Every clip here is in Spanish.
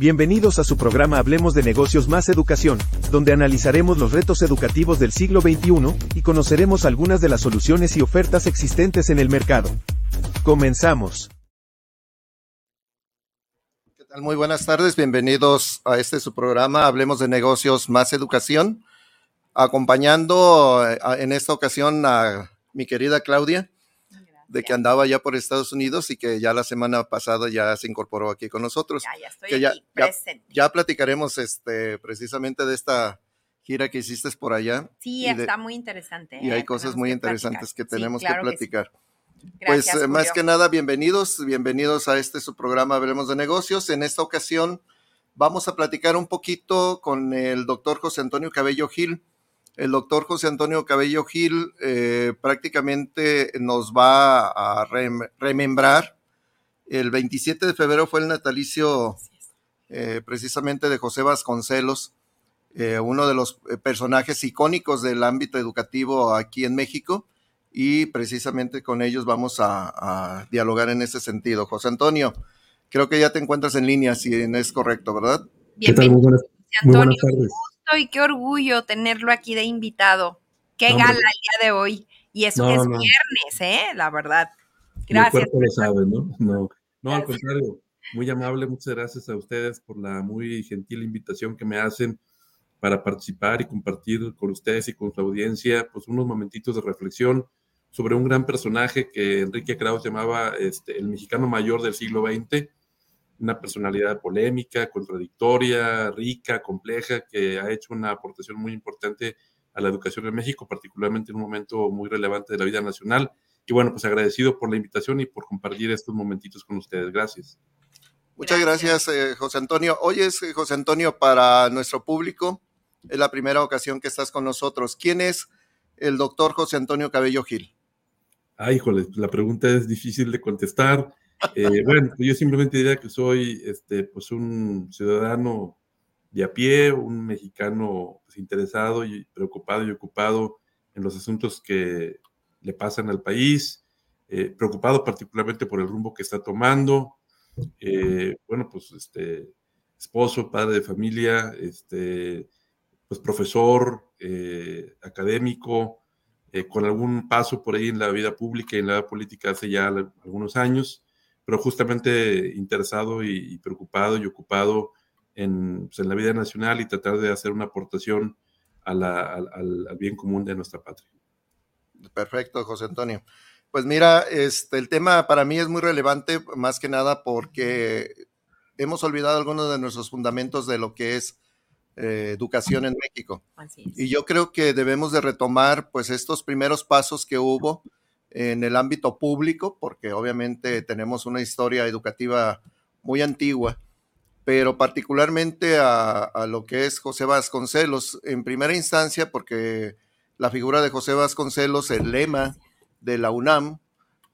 Bienvenidos a su programa Hablemos de Negocios más Educación, donde analizaremos los retos educativos del siglo XXI y conoceremos algunas de las soluciones y ofertas existentes en el mercado. Comenzamos. Muy buenas tardes, bienvenidos a este su programa, Hablemos de Negocios más Educación, acompañando eh, en esta ocasión a mi querida Claudia, de que andaba ya por Estados Unidos y que ya la semana pasada ya se incorporó aquí con nosotros. Ya, ya estoy aquí, presente. Ya, platicaremos este, precisamente de esta gira que hiciste por allá. Sí, está muy interesante. Y hay ¿eh? cosas muy interesantes que tenemos que platicar pues eh, más que nada, bienvenidos, bienvenidos a este su programa Hablemos de Negocios. En esta ocasión vamos a platicar un poquito con el doctor José Antonio Cabello Gil. El doctor José Antonio Cabello Gil eh, prácticamente nos va a remembrar. El 27 de febrero fue el natalicio eh, precisamente de José Vasconcelos, uno de los personajes icónicos del ámbito educativo aquí en México y precisamente con ellos vamos a, dialogar en ese sentido. José Antonio, creo que ya te encuentras en línea, si es correcto, ¿verdad? Bienvenido, José Antonio. Gusto y qué orgullo tenerlo aquí de invitado. Qué gala el día de hoy. Y eso que es viernes, ¿eh? La verdad. Gracias. Mi lo sabe, ¿no? No, no al contrario. Muy amable, muchas gracias a ustedes por la muy gentil invitación que me hacen para participar y compartir con ustedes y con su audiencia, pues unos momentitos de reflexión sobre un gran personaje que Enrique Krauss llamaba este, el mexicano mayor del siglo XX, una personalidad polémica, contradictoria, rica, compleja, que ha hecho una aportación muy importante a la educación en México, particularmente en un momento muy relevante de la vida nacional. Y bueno, pues agradecido por la invitación y por compartir estos momentitos con ustedes. Gracias. Muchas gracias, eh, José Antonio. Oye, eh, José Antonio, para nuestro público, es la primera ocasión que estás con nosotros. ¿Quién es el doctor José Antonio Cabello Gil? Ah, híjole, la pregunta es difícil de contestar. Eh, bueno, yo simplemente diría que soy este, pues un ciudadano de a pie, un mexicano pues, interesado y preocupado y ocupado en los asuntos que le pasan al país, eh, preocupado particularmente por el rumbo que está tomando. Eh, bueno, pues este, esposo, padre de familia, este, pues profesor, académico, eh, con algún paso por ahí en la vida pública y en la política hace ya algunos años, pero justamente interesado y, preocupado y ocupado en, pues, en, la vida nacional y tratar de hacer una aportación al, al, bien común de nuestra patria. Perfecto, José Antonio. Pues mira, este, el tema para mí es muy relevante, más que nada porque hemos olvidado algunos de nuestros fundamentos de lo que es eh, educación en México. Y yo creo que debemos de retomar pues estos primeros pasos que hubo en el ámbito público, porque obviamente tenemos una historia educativa muy antigua, pero particularmente a, lo que es José Vasconcelos, en primera instancia, porque la figura de José Vasconcelos, el lema de la UNAM,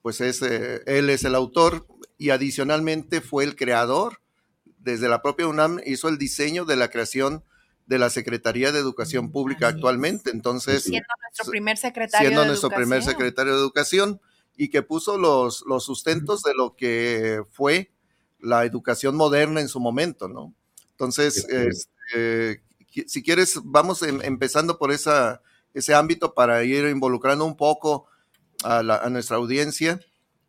pues es, eh, él es el autor y adicionalmente fue el creador. Desde la propia UNAM hizo el diseño de la creación de la Secretaría de Educación Pública actualmente. Entonces, siendo nuestro primer secretario siendo nuestro primer secretario de Educación y que puso los, los sustentos de lo que fue la educación moderna en su momento, ¿no? Entonces, este, si quieres, vamos em, empezando por esa, ese ámbito para ir involucrando un poco a, a nuestra audiencia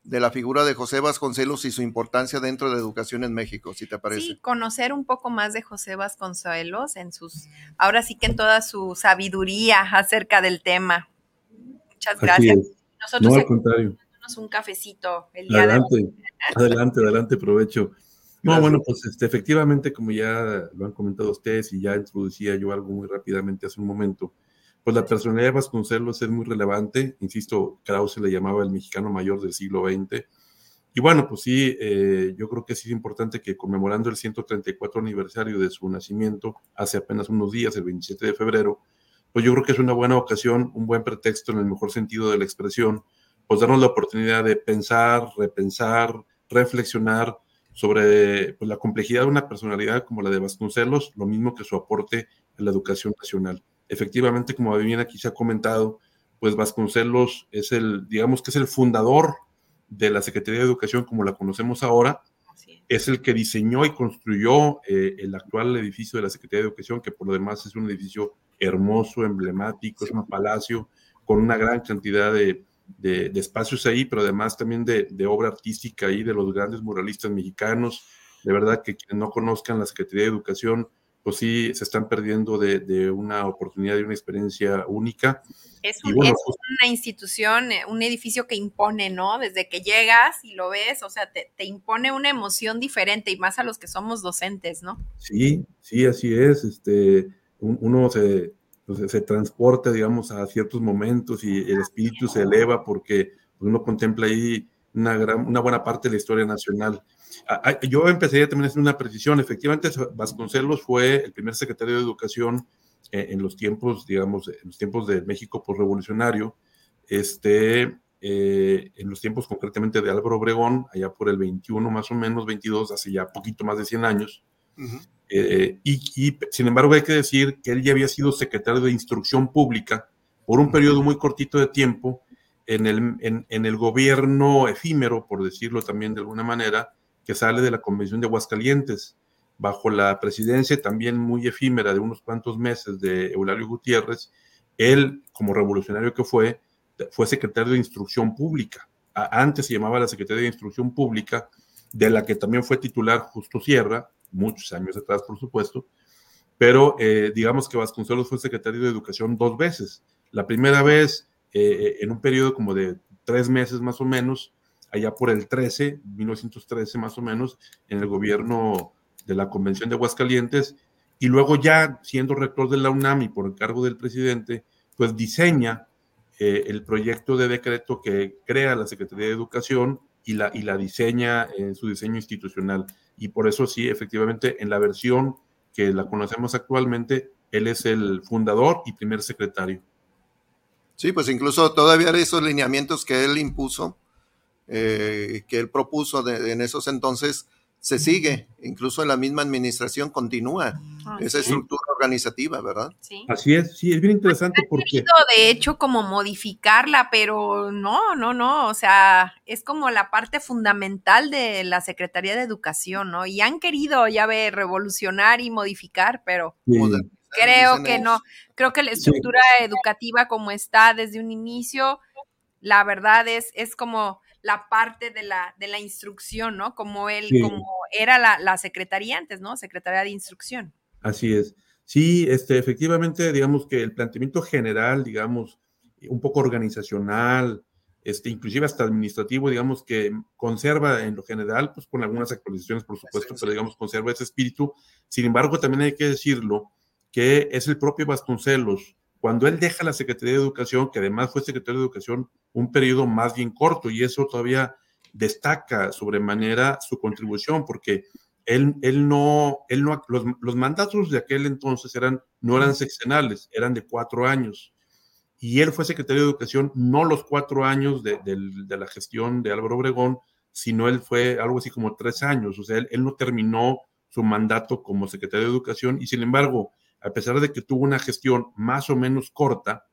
de la figura de José Vasconcelos y su importancia dentro de la educación en México, si te parece. Sí, conocer un poco más de José Vasconcelos en sus, ahora sí que en toda su sabiduría acerca del tema. Muchas gracias. Nosotros no, al contrario. un cafecito el día adelante, de hoy. Adelante, adelante, provecho. No, bueno, pues este, efectivamente, como ya lo han comentado ustedes y ya introducía yo algo muy rápidamente hace un momento, pues la personalidad de Vasconcelos es muy relevante. Insisto, Krause le llamaba el mexicano mayor del siglo XX. Y bueno, pues sí, eh, yo creo que sí es importante que conmemorando el 134 aniversario de su nacimiento, hace apenas unos días, el 27 de febrero, pues yo creo que es una buena ocasión, un buen pretexto en el mejor sentido de la expresión, pues darnos la oportunidad de pensar, repensar, reflexionar sobre pues, la complejidad de una personalidad como la de Vasconcelos, lo mismo que su aporte en la educación nacional. Efectivamente, como bien aquí se ha comentado, pues Vasconcelos es el, digamos que es el fundador de la Secretaría de Educación como la conocemos ahora, es. El que diseñó y construyó eh, el actual edificio de la Secretaría de Educación, que por lo demás es un edificio hermoso, emblemático, es un palacio con una gran cantidad de, espacios ahí, pero además también de, obra artística ahí de los grandes muralistas mexicanos. De verdad que quienes no conozcan la Secretaría de Educación, pues sí se están perdiendo de, una oportunidad y una experiencia única. Es, pues una institución, eh, un edificio que impone, ¿no? Desde que llegas y lo ves, o sea, te, impone una emoción diferente y más a los que somos docentes, ¿no? Sí, sí, así es. Este, uno se, pues, se transporta, digamos, a ciertos momentos y el espíritu se eleva porque uno contempla ahí una, gran, una buena parte de la historia nacional. Yo empezaría también a hacer una precisión. Efectivamente, Vasconcelos fue el primer secretario de Educación eh, en los tiempos, digamos, en los tiempos de México postrevolucionario, este, eh, en los tiempos concretamente de Álvaro Obregón, allá por el 21 más o menos, 22, hace ya poquito más de 100 años. Eh, y, sin embargo hay que decir que él ya había sido secretario de Instrucción Pública por un periodo muy cortito de tiempo en el, en el gobierno efímero, por decirlo también de alguna manera, que sale de la Convención de Aguascalientes, bajo la presidencia también muy efímera de unos cuantos meses de Eulalio Gutiérrez, él, como revolucionario que fue, fue secretario de Instrucción Pública. Antes se llamaba la Secretaría de Instrucción Pública, de la que también fue titular Justo Sierra, muchos años atrás, por supuesto, pero eh, digamos que Vasconcelos fue secretario de Educación dos veces. La primera vez, eh, en un periodo como de tres meses más o menos, allá por el 13, 1913 más o menos, en el gobierno de la Convención de Aguascalientes, y luego ya siendo rector de la UNAM y por encargo del presidente, pues diseña eh, el proyecto de decreto que crea la Secretaría de Educación y la diseña en su diseño institucional. Y por eso sí, efectivamente, en la versión que la conocemos actualmente, él es el fundador y primer secretario. Sí, pues incluso todavía esos lineamientos que él impuso, eh, que él propuso en esos entonces se sigue, incluso en la misma administración continúa ah, esa estructura organizativa, ¿verdad? Sí. Así es, sí, es bien interesante porque... De hecho, como modificarla, pero no, no, no, o sea, es como la parte fundamental de la Secretaría de Educación, ¿no? Y han querido, ya ver, revolucionar y modificar, pero... Creo que no, creo que la estructura educativa como está desde un inicio, la verdad es, es como la parte de la, de la instrucción, ¿no? Como él, como era la, la, secretaría antes, ¿no? Secretaría de Instrucción. Así es. Sí, este, efectivamente, digamos que el planteamiento general, digamos, un poco organizacional, este, inclusive hasta administrativo, digamos que conserva en lo general, pues con algunas actualizaciones, por supuesto, pero digamos, conserva ese espíritu. Sin embargo, también hay que decirlo, que es el propio Vasconcelos, cuando él deja la Secretaría de Educación, que además fue secretario de Educación un periodo más bien corto, y eso todavía destaca sobremanera su contribución, porque él, él no, él no los, los, mandatos de aquel entonces eran, no eran sexenales, eran de cuatro años. Y él fue secretario de Educación no los cuatro años de, de, la gestión de Álvaro Obregón, sino él fue algo así como tres años. O sea, él, él no terminó su mandato como secretario de Educación y sin embargo, a pesar de que tuvo una gestión más o menos corta,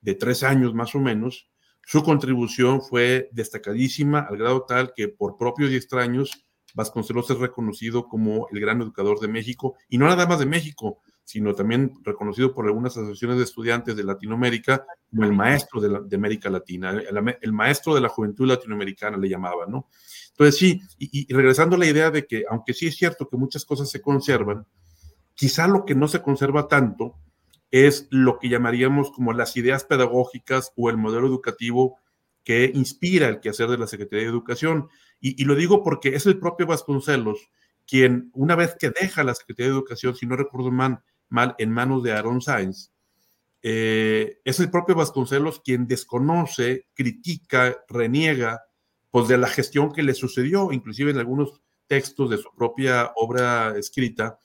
de tres años más o menos, su contribución fue destacadísima al grado tal que por propios y extraños Vasconcelos es reconocido como el gran educador de México, y no nada más de México, sino también reconocido por algunas asociaciones de estudiantes de Latinoamérica como el maestro de, América Latina, el, maestro de la juventud latinoamericana le llamaba, ¿no? Entonces sí, y, regresando a la idea de que aunque sí es cierto que muchas cosas se conservan, Quizá lo que no se conserva tanto es lo que llamaríamos como las ideas pedagógicas o el modelo educativo que inspira el quehacer de la Secretaría de Educación. Y, lo digo porque es el propio Vasconcelos quien, una vez que deja la Secretaría de Educación, si no recuerdo mal, en manos de Aaron Sainz, eh, es el propio Vasconcelos quien desconoce, critica, reniega, pues de la gestión que le sucedió, inclusive en algunos textos de su propia obra escrita,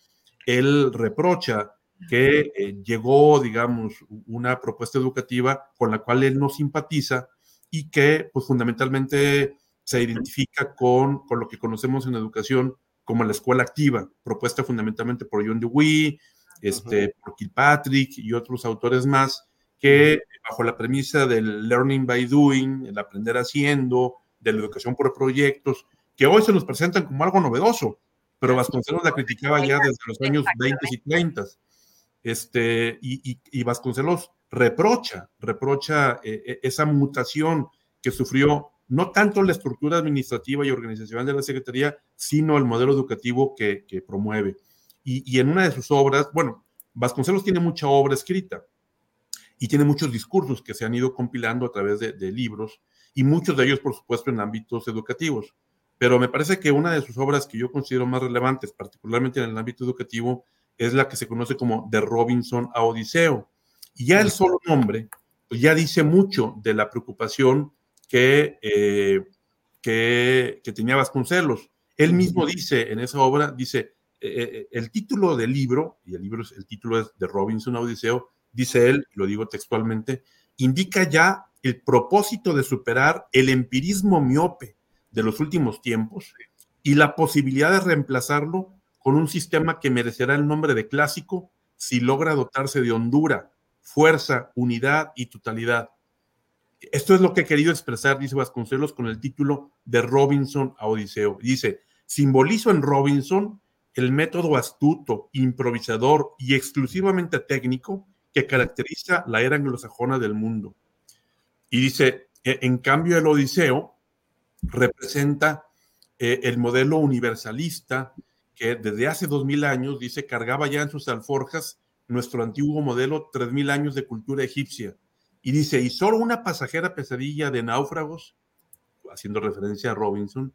él reprocha que eh, llegó, digamos, una propuesta educativa con la cual él no simpatiza y que, pues, fundamentalmente se identifica con, con lo que conocemos en educación como la escuela activa, propuesta fundamentalmente por John Dewey, este, por Kilpatrick y otros autores más, que bajo la premisa del learning by doing, el aprender haciendo, de la educación por proyectos, que hoy se nos presentan como algo novedoso, pero Vasconcelos la criticaba ya desde los años 20 y 30. Este, y, y, Vasconcelos reprocha, reprocha eh, eh, esa mutación que sufrió no tanto la estructura administrativa y organizacional de la Secretaría, sino el modelo educativo que, que promueve. Y, y, en una de sus obras, bueno, Vasconcelos tiene mucha obra escrita y tiene muchos discursos que se han ido compilando a través de, de libros y muchos de ellos, por supuesto, en ámbitos educativos. Pero me parece que una de sus obras que yo considero más relevantes, particularmente en el ámbito educativo, es la que se conoce como De Robinson a Odiseo. Y ya el solo nombre pues ya dice mucho de la preocupación que, eh, que, que, tenía Vasconcelos. Él mismo dice en esa obra, dice, eh, eh, el título del libro, y el libro es, el título es De Robinson a Odiseo, dice él, lo digo textualmente, indica ya el propósito de superar el empirismo miope de los últimos tiempos y la posibilidad de reemplazarlo con un sistema que merecerá el nombre de clásico si logra dotarse de hondura, fuerza, unidad y totalidad. Esto es lo que he querido expresar, dice Vasconcelos, con el título de Robinson a Odiseo. Dice, simbolizo en Robinson el método astuto, improvisador y exclusivamente técnico que caracteriza la era anglosajona del mundo. Y dice, e, en cambio el Odiseo representa eh, el modelo universalista que desde hace dos mil años, dice, cargaba ya en sus alforjas nuestro antiguo modelo tres mil años de cultura egipcia. Y dice, y solo una pasajera pesadilla de náufragos, haciendo referencia a Robinson,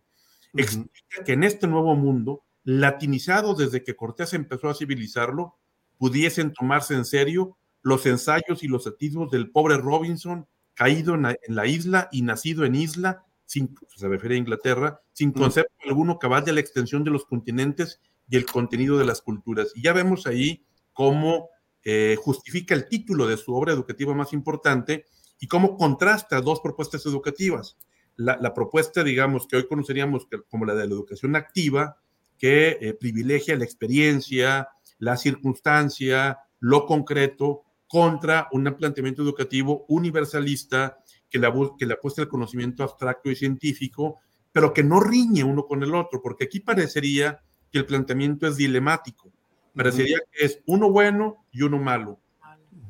explica que en este nuevo mundo, latinizado desde que Cortés empezó a civilizarlo, pudiesen tomarse en serio los ensayos y los atisbos del pobre Robinson caído en la, isla y nacido en isla, sin, se refiere a Inglaterra, sin concepto alguno cabal de la extensión de los continentes y el contenido de las culturas. Y ya vemos ahí cómo eh, justifica el título de su obra educativa más importante y cómo contrasta dos propuestas educativas. La, propuesta, digamos, que hoy conoceríamos como la de la educación activa, que eh, privilegia la experiencia, la circunstancia, lo concreto, contra un planteamiento educativo universalista que le, que le apuesta el conocimiento abstracto y científico, pero que no riñe uno con el otro, porque aquí parecería que el planteamiento es dilemático. Parecería que es uno bueno y uno malo.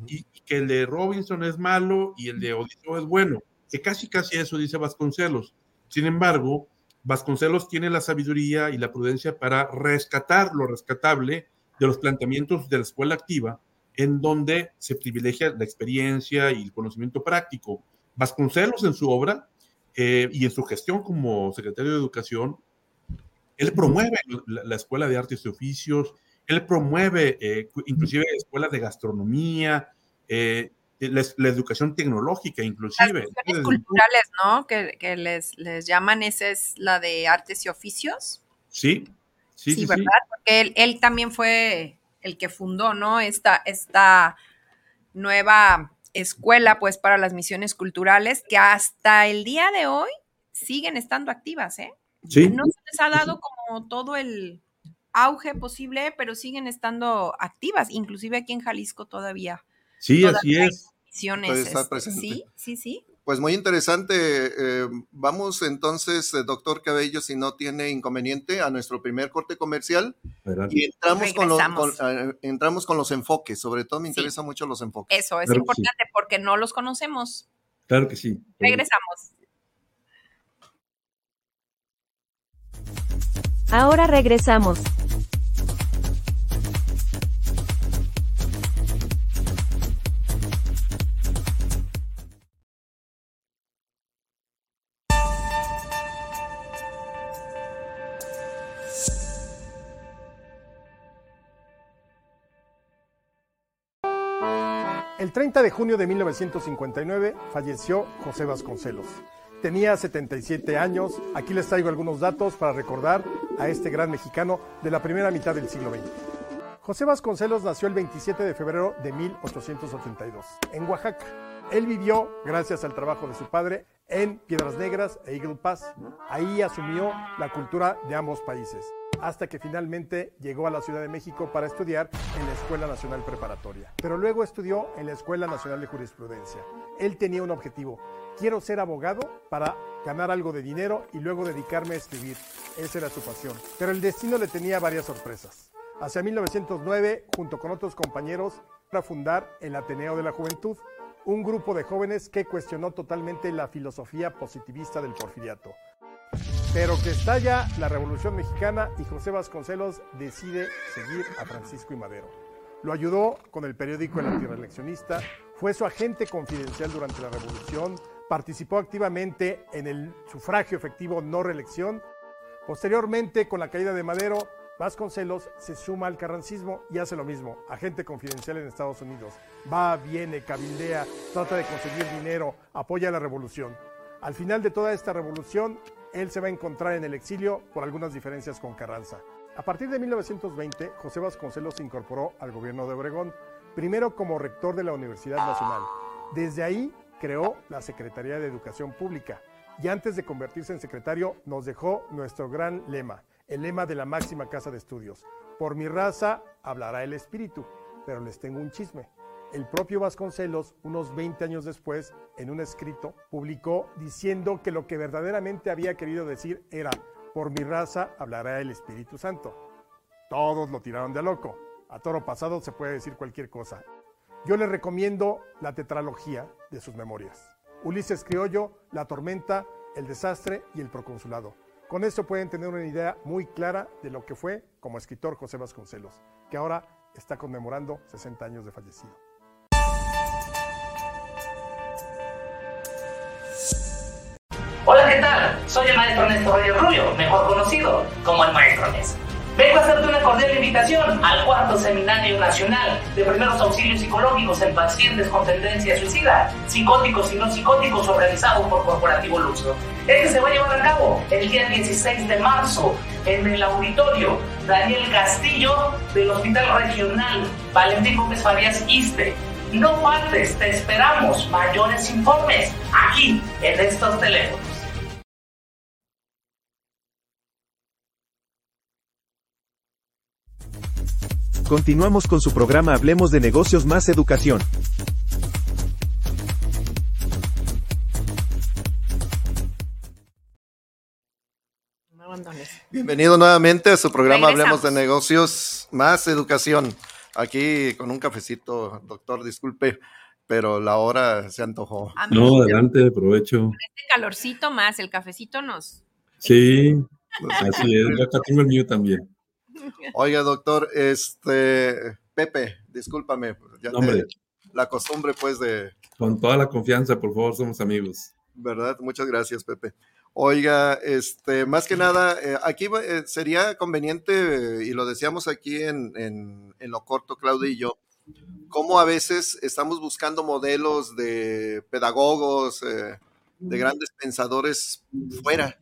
Y, que el de Robinson es malo y el de Odiseo es bueno. Que casi casi eso dice Vasconcelos. Sin embargo, Vasconcelos tiene la sabiduría y la prudencia para rescatar lo rescatable de los planteamientos de la escuela activa en donde se privilegia la experiencia y el conocimiento práctico. Vasconcelos en su obra eh, y en su gestión como secretario de Educación, él promueve la, Escuela de Artes y Oficios, él promueve eh, inclusive escuelas de gastronomía, eh, la, educación tecnológica inclusive. Las culturales, ¿no? Que, que, les, les llaman, esa es la de artes y oficios. Sí, sí, sí. ¿verdad? Porque él, él, también fue el que fundó, ¿no? Esta, esta nueva escuela, pues, para las misiones culturales, que hasta el día de hoy siguen estando activas, ¿eh? Sí. No se les ha dado como todo el auge posible, pero siguen estando activas, inclusive aquí en Jalisco todavía. Sí, así es. Misiones, este, sí, sí, sí. Pues muy interesante. Eh, vamos entonces, eh, doctor Cabello, si no tiene inconveniente, a nuestro primer corte comercial. Y entramos con, los, eh, entramos con los enfoques. Sobre todo me interesan mucho los enfoques. Eso es importante porque no los conocemos. Claro que sí. Regresamos. Ahora regresamos. 30 de junio de 1959 falleció José Vasconcelos. Tenía 77 años. Aquí les traigo algunos datos para recordar a este gran mexicano de la primera mitad del siglo XX. José Vasconcelos nació el 27 de febrero de 1882 en Oaxaca. Él vivió, gracias al trabajo de su padre, en Piedras Negras e Eagle Pass. Ahí asumió la cultura de ambos países, hasta que finalmente llegó a la Ciudad de México para estudiar en la Escuela Nacional Preparatoria. Pero luego estudió en la Escuela Nacional de Jurisprudencia. Él tenía un objetivo, quiero ser abogado para ganar algo de dinero y luego dedicarme a escribir. Esa era su pasión. Pero el destino le tenía varias sorpresas. Hacia 1909, junto con otros compañeros, para fundar el Ateneo de la Juventud, un grupo de jóvenes que cuestionó totalmente la filosofía positivista del porfiriato. Pero que estalla la Revolución Mexicana y José Vasconcelos decide seguir a Francisco y Madero. Lo ayudó con el periódico El Antireeleccionista, fue su agente confidencial durante la Revolución, participó activamente en el sufragio efectivo no reelección. Posteriormente, con la caída de Madero, Vasconcelos se suma al carrancismo y hace lo mismo, agente confidencial en Estados Unidos. Va, viene, cabildea, trata de conseguir dinero, apoya la revolución. Al final de toda esta revolución, él se va a encontrar en el exilio por algunas diferencias con Carranza. A partir de 1920, José Vasconcelos se incorporó al gobierno de Obregón, primero como rector de la Universidad Nacional. Desde ahí creó la Secretaría de Educación Pública y antes de convertirse en secretario nos dejó nuestro gran lema, el lema de la máxima casa de estudios. Por mi raza hablará el espíritu, pero les tengo un chisme. El propio Vasconcelos, unos 20 años después, en un escrito, publicó diciendo que lo que verdaderamente había querido decir era, por mi raza hablará el Espíritu Santo. Todos lo tiraron de loco. A toro pasado se puede decir cualquier cosa. Yo les recomiendo la tetralogía de sus memorias. Ulises Criollo, La Tormenta, El Desastre y El Proconsulado. Con esto pueden tener una idea muy clara de lo que fue como escritor José Vasconcelos, que ahora está conmemorando 60 años de fallecido. Soy el maestro Néstor Reyes Rubio, mejor conocido como el maestro Néstor. Vengo a hacerte una cordial invitación al cuarto Seminario Nacional de Primeros Auxilios Psicológicos en Pacientes con Tendencia Suicida, Psicóticos y No Psicóticos organizado por Corporativo Luxo. Este se va a llevar a cabo el día 16 de marzo en el auditorio Daniel Castillo del Hospital Regional Valentín Gómez Farías Iste. No faltes, te esperamos. Mayores informes aquí en estos teléfonos. Continuamos con su programa Hablemos de negocios más educación. Bienvenido nuevamente a su programa Regresamos. Hablemos de negocios más educación. Aquí con un cafecito, doctor, disculpe, pero la hora se antojó. A mí, No, con adelante, aprovecho. este calorcito más, el cafecito nos... Sí, así es. Yo acá tengo el mío también. Oiga, doctor, este Pepe, discúlpame, ya te- Hombre. la costumbre pues de, Con toda la confianza, por favor, somos amigos. ¿verdad? Muchas gracias, Pepe. Oiga, este, más que nada, eh, aquí eh, sería conveniente, eh, y lo decíamos aquí en, en, en lo corto, Claudia y yo, cómo a veces estamos buscando modelos de pedagogos, eh, de grandes pensadores fuera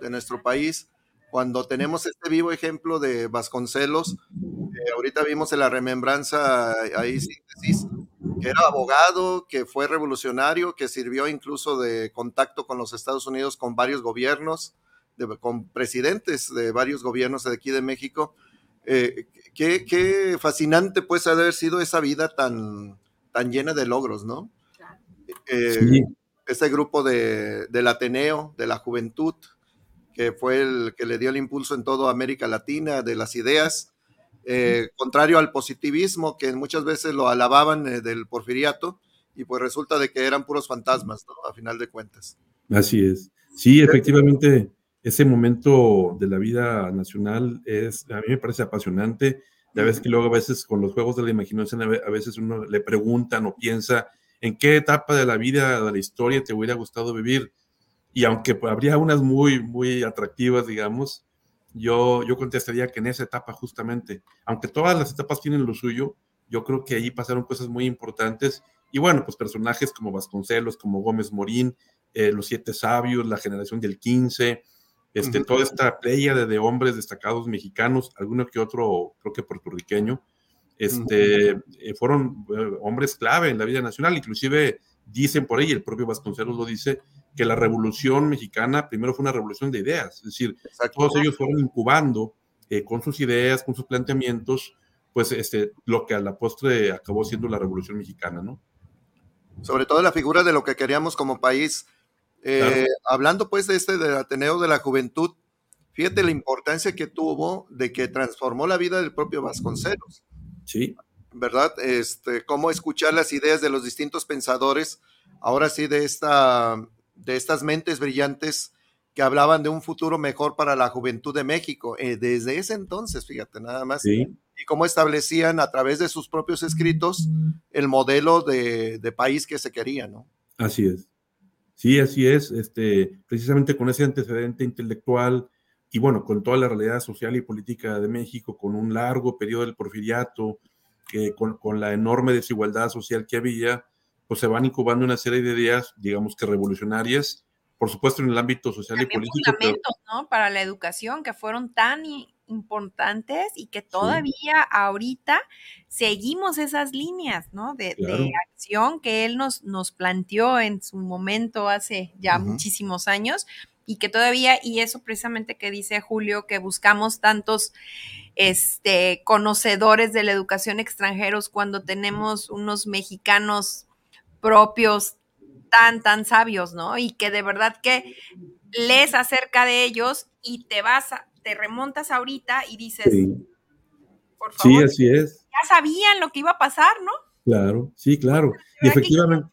de nuestro país, cuando tenemos este vivo ejemplo de Vasconcelos, que ahorita vimos en la remembranza ahí síntesis, que era abogado, que fue revolucionario, que sirvió incluso de contacto con los Estados Unidos, con varios gobiernos, de- con presidentes de varios gobiernos de aquí de México. Eh, qué, qué fascinante pues ha de haber sido esa vida tan, tan llena de logros, ¿no? Eh, Sí, Este grupo de, del Ateneo, de la juventud, que fue el que le dio el impulso en toda América Latina, de las ideas, eh, contrario al positivismo, que muchas veces lo alababan eh, del porfiriato, y pues resulta de que eran puros fantasmas, ¿no? A final de cuentas. así es. Sí, efectivamente, ese momento de la vida nacional es, a mí me parece apasionante. Ya ves que luego a veces con los juegos de la imaginación, a veces uno le preguntan o piensa en qué etapa de la vida, de la historia te hubiera gustado vivir. Y aunque habría unas muy, muy atractivas, digamos, yo, yo contestaría que en esa etapa justamente, aunque todas las etapas tienen lo suyo, yo creo que ahí pasaron cosas muy importantes. Y bueno, pues personajes como Vasconcelos, como Gómez Morín, eh, los Siete Sabios, la generación del 15, este, toda esta playa de, de hombres destacados mexicanos, alguno que otro, creo que puertorriqueño, este, eh, fueron eh, hombres clave en la vida nacional, inclusive dicen por ahí, el propio Vasconcelos lo dice, que la revolución mexicana primero fue una revolución de ideas, es decir, todos ellos fueron incubando eh, con sus ideas, con sus planteamientos, pues este, lo que a la postre acabó siendo la revolución mexicana, ¿no? Sobre todo la figura de lo que queríamos como país. Hablando pues de este del Ateneo de la Juventud, fíjate la importancia que tuvo de que transformó la vida del propio Vasconcelos. Sí. ¿Verdad? Este, cómo escuchar las ideas de los distintos pensadores, ahora sí, de, esta, de estas mentes brillantes que hablaban de un futuro mejor para la juventud de México. Eh, desde ese entonces, fíjate, nada más. Sí. Y cómo establecían a través de sus propios escritos el modelo de, de país que se quería, ¿no? Así es. Sí, así es. Este, precisamente con ese antecedente intelectual, y bueno, con toda la realidad social y política de México, con un largo periodo del porfiriato, que con, con, la enorme desigualdad social que había, pues se van incubando una serie de ideas, digamos que revolucionarias, por supuesto en el ámbito social y político. Fundamentos, ¿no? Para la educación que fueron tan importantes y que todavía ahorita seguimos esas líneas, ¿no? De, Claro. de acción que él nos, nos planteó en su momento hace ya muchísimos años y que todavía, y eso precisamente que dice Julio, que buscamos tantos este, conocedores de la educación extranjeros cuando tenemos unos mexicanos propios tan, tan sabios, ¿no? Y que de verdad que lees acerca de ellos y te vas, a- te remontas ahorita y dices, Sí, por sí, favor, así es. ya sabían lo que iba a pasar, ¿no? Claro, sí, claro. Y ¿Verdad que efectivamente.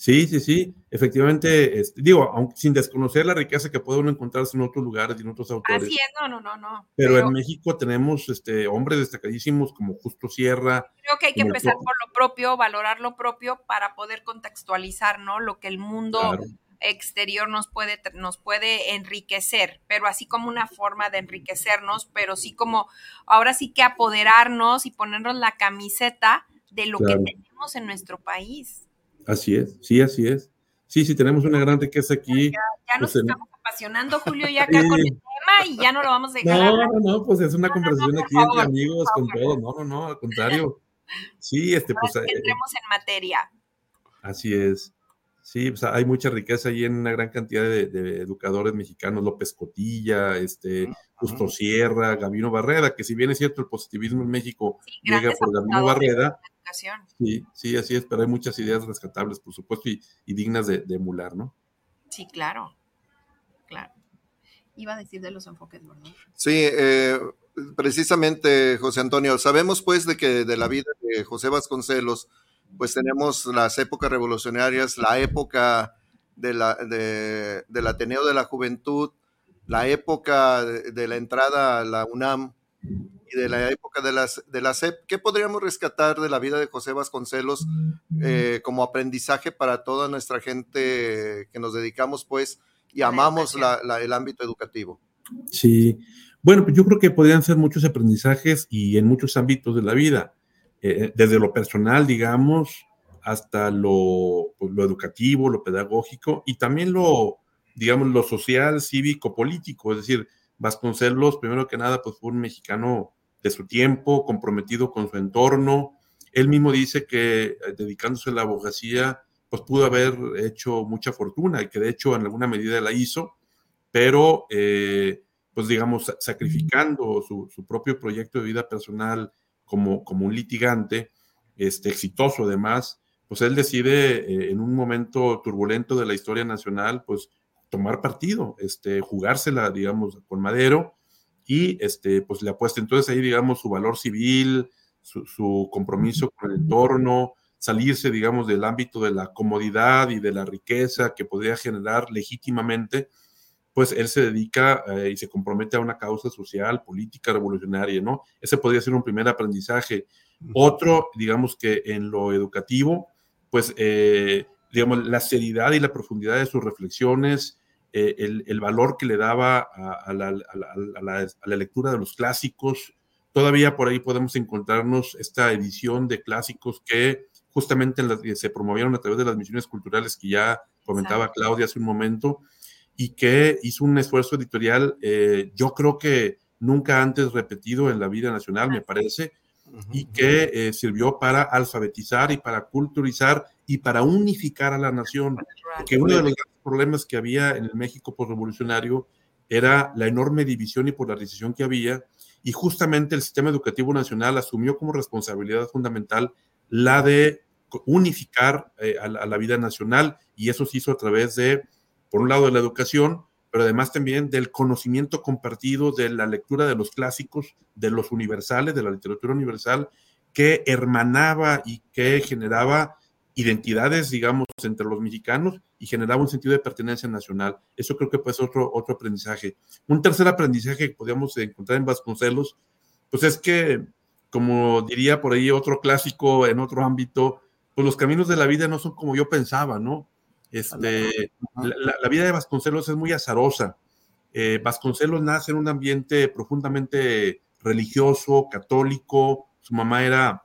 Sí, sí, sí. Efectivamente, este, digo, aunque sin desconocer la riqueza que puede uno encontrarse en otros lugares y en otros autores. Así es, no, no, no, no. Pero, en México tenemos este, hombres destacadísimos como Justo Sierra. creo que hay que empezar por lo propio, valorar lo propio para poder contextualizar, ¿no? Lo que el mundo Claro, exterior nos puede, nos puede enriquecer, pero así como una forma de enriquecernos, pero sí como, ahora sí que apoderarnos y ponernos la camiseta de lo Claro. que tenemos en nuestro país. Así es, sí, así es. Sí, sí, tenemos una gran riqueza aquí. Ya nos Pues en- estamos apasionando, Julio, ya acá con el tema y ya no lo vamos a dejar No, no, no, pues es una conversación por aquí entre amigos, con todos. No, no, no, al contrario. Sí, este, pues eh, entremos en materia. Así es. Sí, pues hay mucha riqueza ahí en una gran cantidad de, de educadores mexicanos, López Cotilla, este, Justo Sierra, Gabino Barreda, que si bien es cierto el positivismo en México Sí, llega por Gabino Barreda, educación. sí, sí, así es, pero hay muchas ideas rescatables, por supuesto, y, y dignas de, de emular, ¿no? Sí, claro. Claro. Iba a decir de los enfoques, ¿verdad? Sí, eh, precisamente, José Antonio, sabemos pues de que de la vida de José Vasconcelos, pues tenemos las épocas revolucionarias, la época de la, de- del Ateneo de la Juventud, la época de, de la entrada a la UNAM y de la época de, las, de la SEP. ¿Qué podríamos rescatar de la vida de José Vasconcelos eh, como aprendizaje para toda nuestra gente que nos dedicamos pues y amamos la- el ámbito educativo? Sí, bueno, pues yo creo que podrían ser muchos aprendizajes y en muchos ámbitos de la vida, eh, desde lo personal, digamos, hasta lo, pues, lo educativo, lo pedagógico y también lo, digamos, lo social, cívico, político. Es decir, Vasconcelos, primero que nada, pues fue un mexicano de su tiempo, comprometido con su entorno. Él mismo dice que eh, dedicándose a la abogacía, pues pudo haber hecho mucha fortuna y que de hecho en alguna medida la hizo, pero eh, pues digamos, sa- sacrificando su, su propio proyecto de vida personal como, como un litigante, este, exitoso además, pues él decide eh, en un momento turbulento de la historia nacional, pues tomar partido, este, jugársela, digamos, con Madero y este, pues le apuesta entonces ahí, digamos, su valor civil, su, su compromiso con el entorno, salirse, digamos, del ámbito de la comodidad y de la riqueza que podría generar legítimamente pues él se dedica eh, y se compromete a una causa social, política, revolucionaria, ¿no? Ese podría ser un primer aprendizaje. Otro, digamos que en lo educativo, pues, eh, digamos, la seriedad y la profundidad de sus reflexiones, eh, el, el, valor que le daba a, a, la, a, la, a, la, a, la, lectura de los clásicos. Todavía por ahí podemos encontrarnos esta edición de clásicos que justamente las, se promovieron a través de las misiones culturales que ya comentaba Exacto. Claudia hace un momento y que hizo un esfuerzo editorial, eh, yo creo que nunca antes repetido en la vida nacional, me parece, y que eh, sirvió para alfabetizar y para culturizar y para unificar a la nación. Porque uno de los problemas que había en el México postrevolucionario era la enorme división y polarización que había, y justamente el sistema educativo nacional asumió como responsabilidad fundamental la de unificar eh, a, la vida nacional, y eso se hizo a través de, por un lado, de la educación, pero además también del conocimiento compartido, de la lectura de los clásicos, de los universales, de la literatura universal, que hermanaba y que generaba identidades, digamos, entre los mexicanos y generaba un sentido de pertenencia nacional. Eso creo que pues otro, otro aprendizaje. Un tercer aprendizaje que podríamos encontrar en Vasconcelos, pues es que, como diría por ahí otro clásico en otro ámbito, pues los caminos de la vida no son como yo pensaba, ¿no? Este, la, vida de Vasconcelos es muy azarosa. Eh, Vasconcelos nace en un ambiente profundamente religioso, católico. Su mamá era,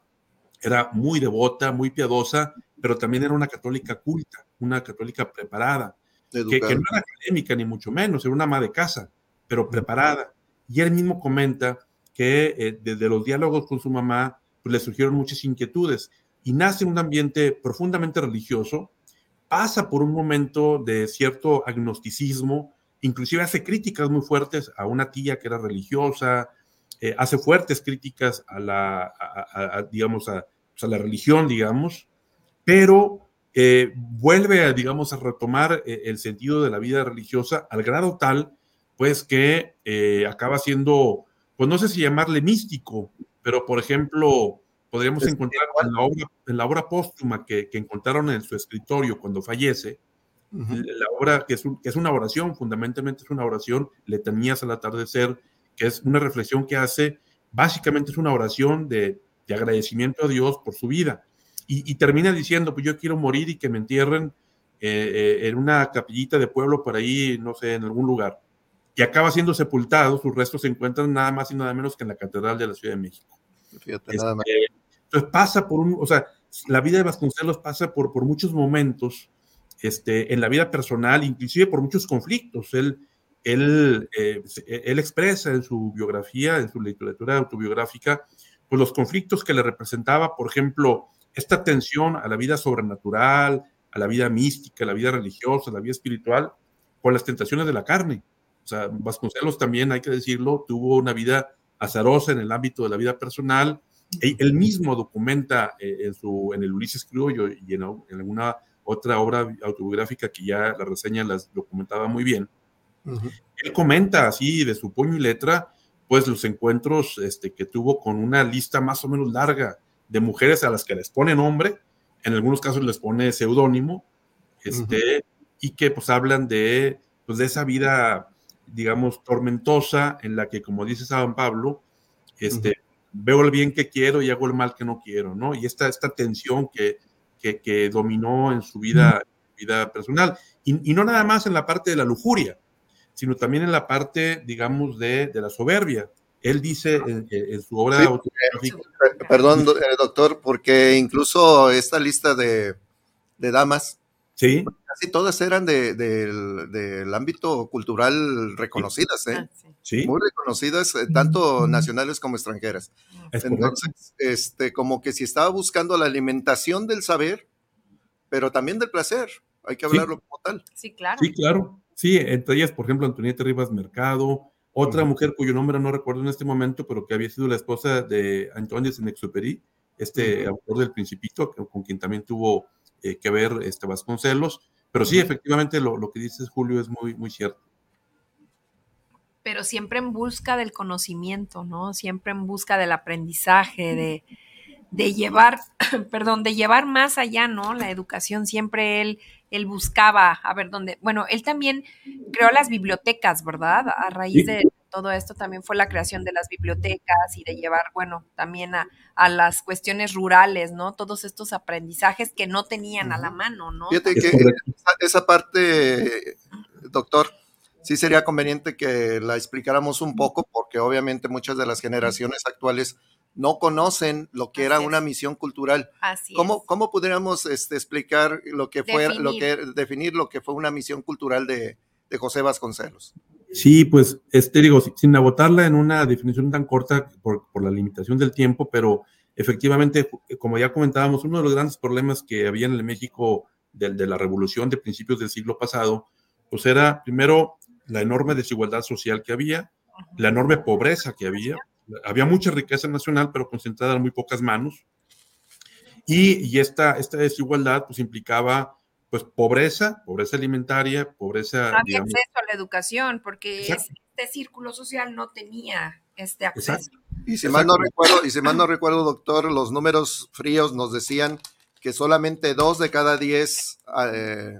era muy devota, muy piadosa, pero también era una católica culta, una católica preparada, que, no era académica ni mucho menos, era una ama de casa, pero preparada. Y él mismo comenta que eh, desde los diálogos con su mamá pues, le surgieron muchas inquietudes. Y nace en un ambiente profundamente religioso, pasa por un momento de cierto agnosticismo, inclusive hace críticas muy fuertes a una tía que era religiosa, eh, hace fuertes críticas a la, digamos, a, pues, a, la religión, digamos, pero eh, vuelve, a, digamos, a retomar eh, el sentido de la vida religiosa al grado tal, pues que acaba siendo, pues no sé si llamarle místico, pero por ejemplo, podríamos encontrar en la obra, en la obra póstuma que, que, encontraron en su escritorio cuando fallece, la obra que es, que es, una oración, fundamentalmente es una oración, le tenías al atardecer, que es una reflexión que hace, básicamente es una oración de, de agradecimiento a Dios por su vida. Y, y, termina diciendo, pues yo quiero morir y que me entierren eh, eh, en una capillita de pueblo por ahí, no sé, en algún lugar. Y acaba siendo sepultado, sus restos se encuentran nada más y nada menos que en la Catedral de la Ciudad de México. Fíjate, nada más. Este, entonces pasa por un, o sea, la vida de Vasconcelos pasa por, por muchos momentos este, en la vida personal, inclusive por muchos conflictos. Él, él, eh, él expresa en su biografía, en su literatura autobiográfica, pues los conflictos que le representaba, por ejemplo, esta tensión a la vida sobrenatural, a la vida mística, a la vida religiosa, a la vida espiritual, por las tentaciones de la carne. O sea, Vasconcelos también, hay que decirlo, tuvo una vida azarosa en el ámbito de la vida personal, él mismo documenta eh, en, su, en el Ulises Criollo y en, alguna otra obra autobiográfica que ya la reseña las documentaba muy bien. Él comenta así de su puño y letra, pues los encuentros este, que tuvo con una lista más o menos larga de mujeres a las que les pone nombre, en algunos casos les pone seudónimo, este, y que pues hablan de, pues, de esa vida, digamos, tormentosa en la que, como dice San Pablo, este, veo el bien que quiero y hago el mal que no quiero, ¿no? Y esta, esta tensión que, que, dominó en su vida, vida personal. Y, no nada más en la parte de la lujuria, sino también en la parte, digamos, de, de la soberbia. Él dice en, su obra... perdón, eh, doctor, porque incluso esta lista de, de damas, sí. casi todas eran de, del ámbito cultural reconocidas, ¿eh? Ah, muy reconocidas, eh, tanto nacionales como extranjeras. Entonces, este, como que si estaba buscando la alimentación del saber, pero también del placer, hay que hablarlo como tal. Sí, claro. Sí, claro. Sí, entre ellas, por ejemplo, Antonieta Rivas Mercado, otra mujer cuyo nombre no recuerdo en este momento, pero que había sido la esposa de Antoine de Saint-Exupéry, este autor del Principito, con quien también tuvo eh, que ver este Vasconcelos. Pero sí, efectivamente, lo, lo, que dices, Julio, es muy, muy cierto pero siempre en busca del conocimiento, ¿no? Siempre en busca del aprendizaje, de, llevar, perdón, de llevar más allá, ¿no? La educación, siempre él, él buscaba, a ver, dónde, bueno, él también creó las bibliotecas, ¿verdad? A raíz de todo esto también fue la creación de las bibliotecas y de llevar, bueno, también a, las cuestiones rurales, ¿no? Todos estos aprendizajes que no tenían a la mano, ¿no? Fíjate que esa parte, doctor, sí sería conveniente que la explicáramos un poco, porque obviamente muchas de las generaciones actuales no conocen lo que era una misión cultural. Así ¿Cómo, es. ¿Cómo podríamos este, explicar lo que fue, definir. lo que definir lo que fue una misión cultural de, José Vasconcelos? Sí, pues, este, digo, sin agotarla en una definición tan corta por, por, la limitación del tiempo, pero efectivamente, como ya comentábamos, uno de los grandes problemas que había en el México de, de la revolución de principios del siglo pasado, pues era primero la enorme desigualdad social que había, la enorme pobreza que había, había mucha riqueza nacional, pero concentrada en muy pocas manos, y, y esta, esta desigualdad pues implicaba pues pobreza, pobreza alimentaria, pobreza... No había acceso a la educación porque este círculo social no tenía este acceso. Exacto. Y si mal no recuerdo, y si mal no recuerdo, doctor, los números fríos nos decían que solamente dos de cada diez eh,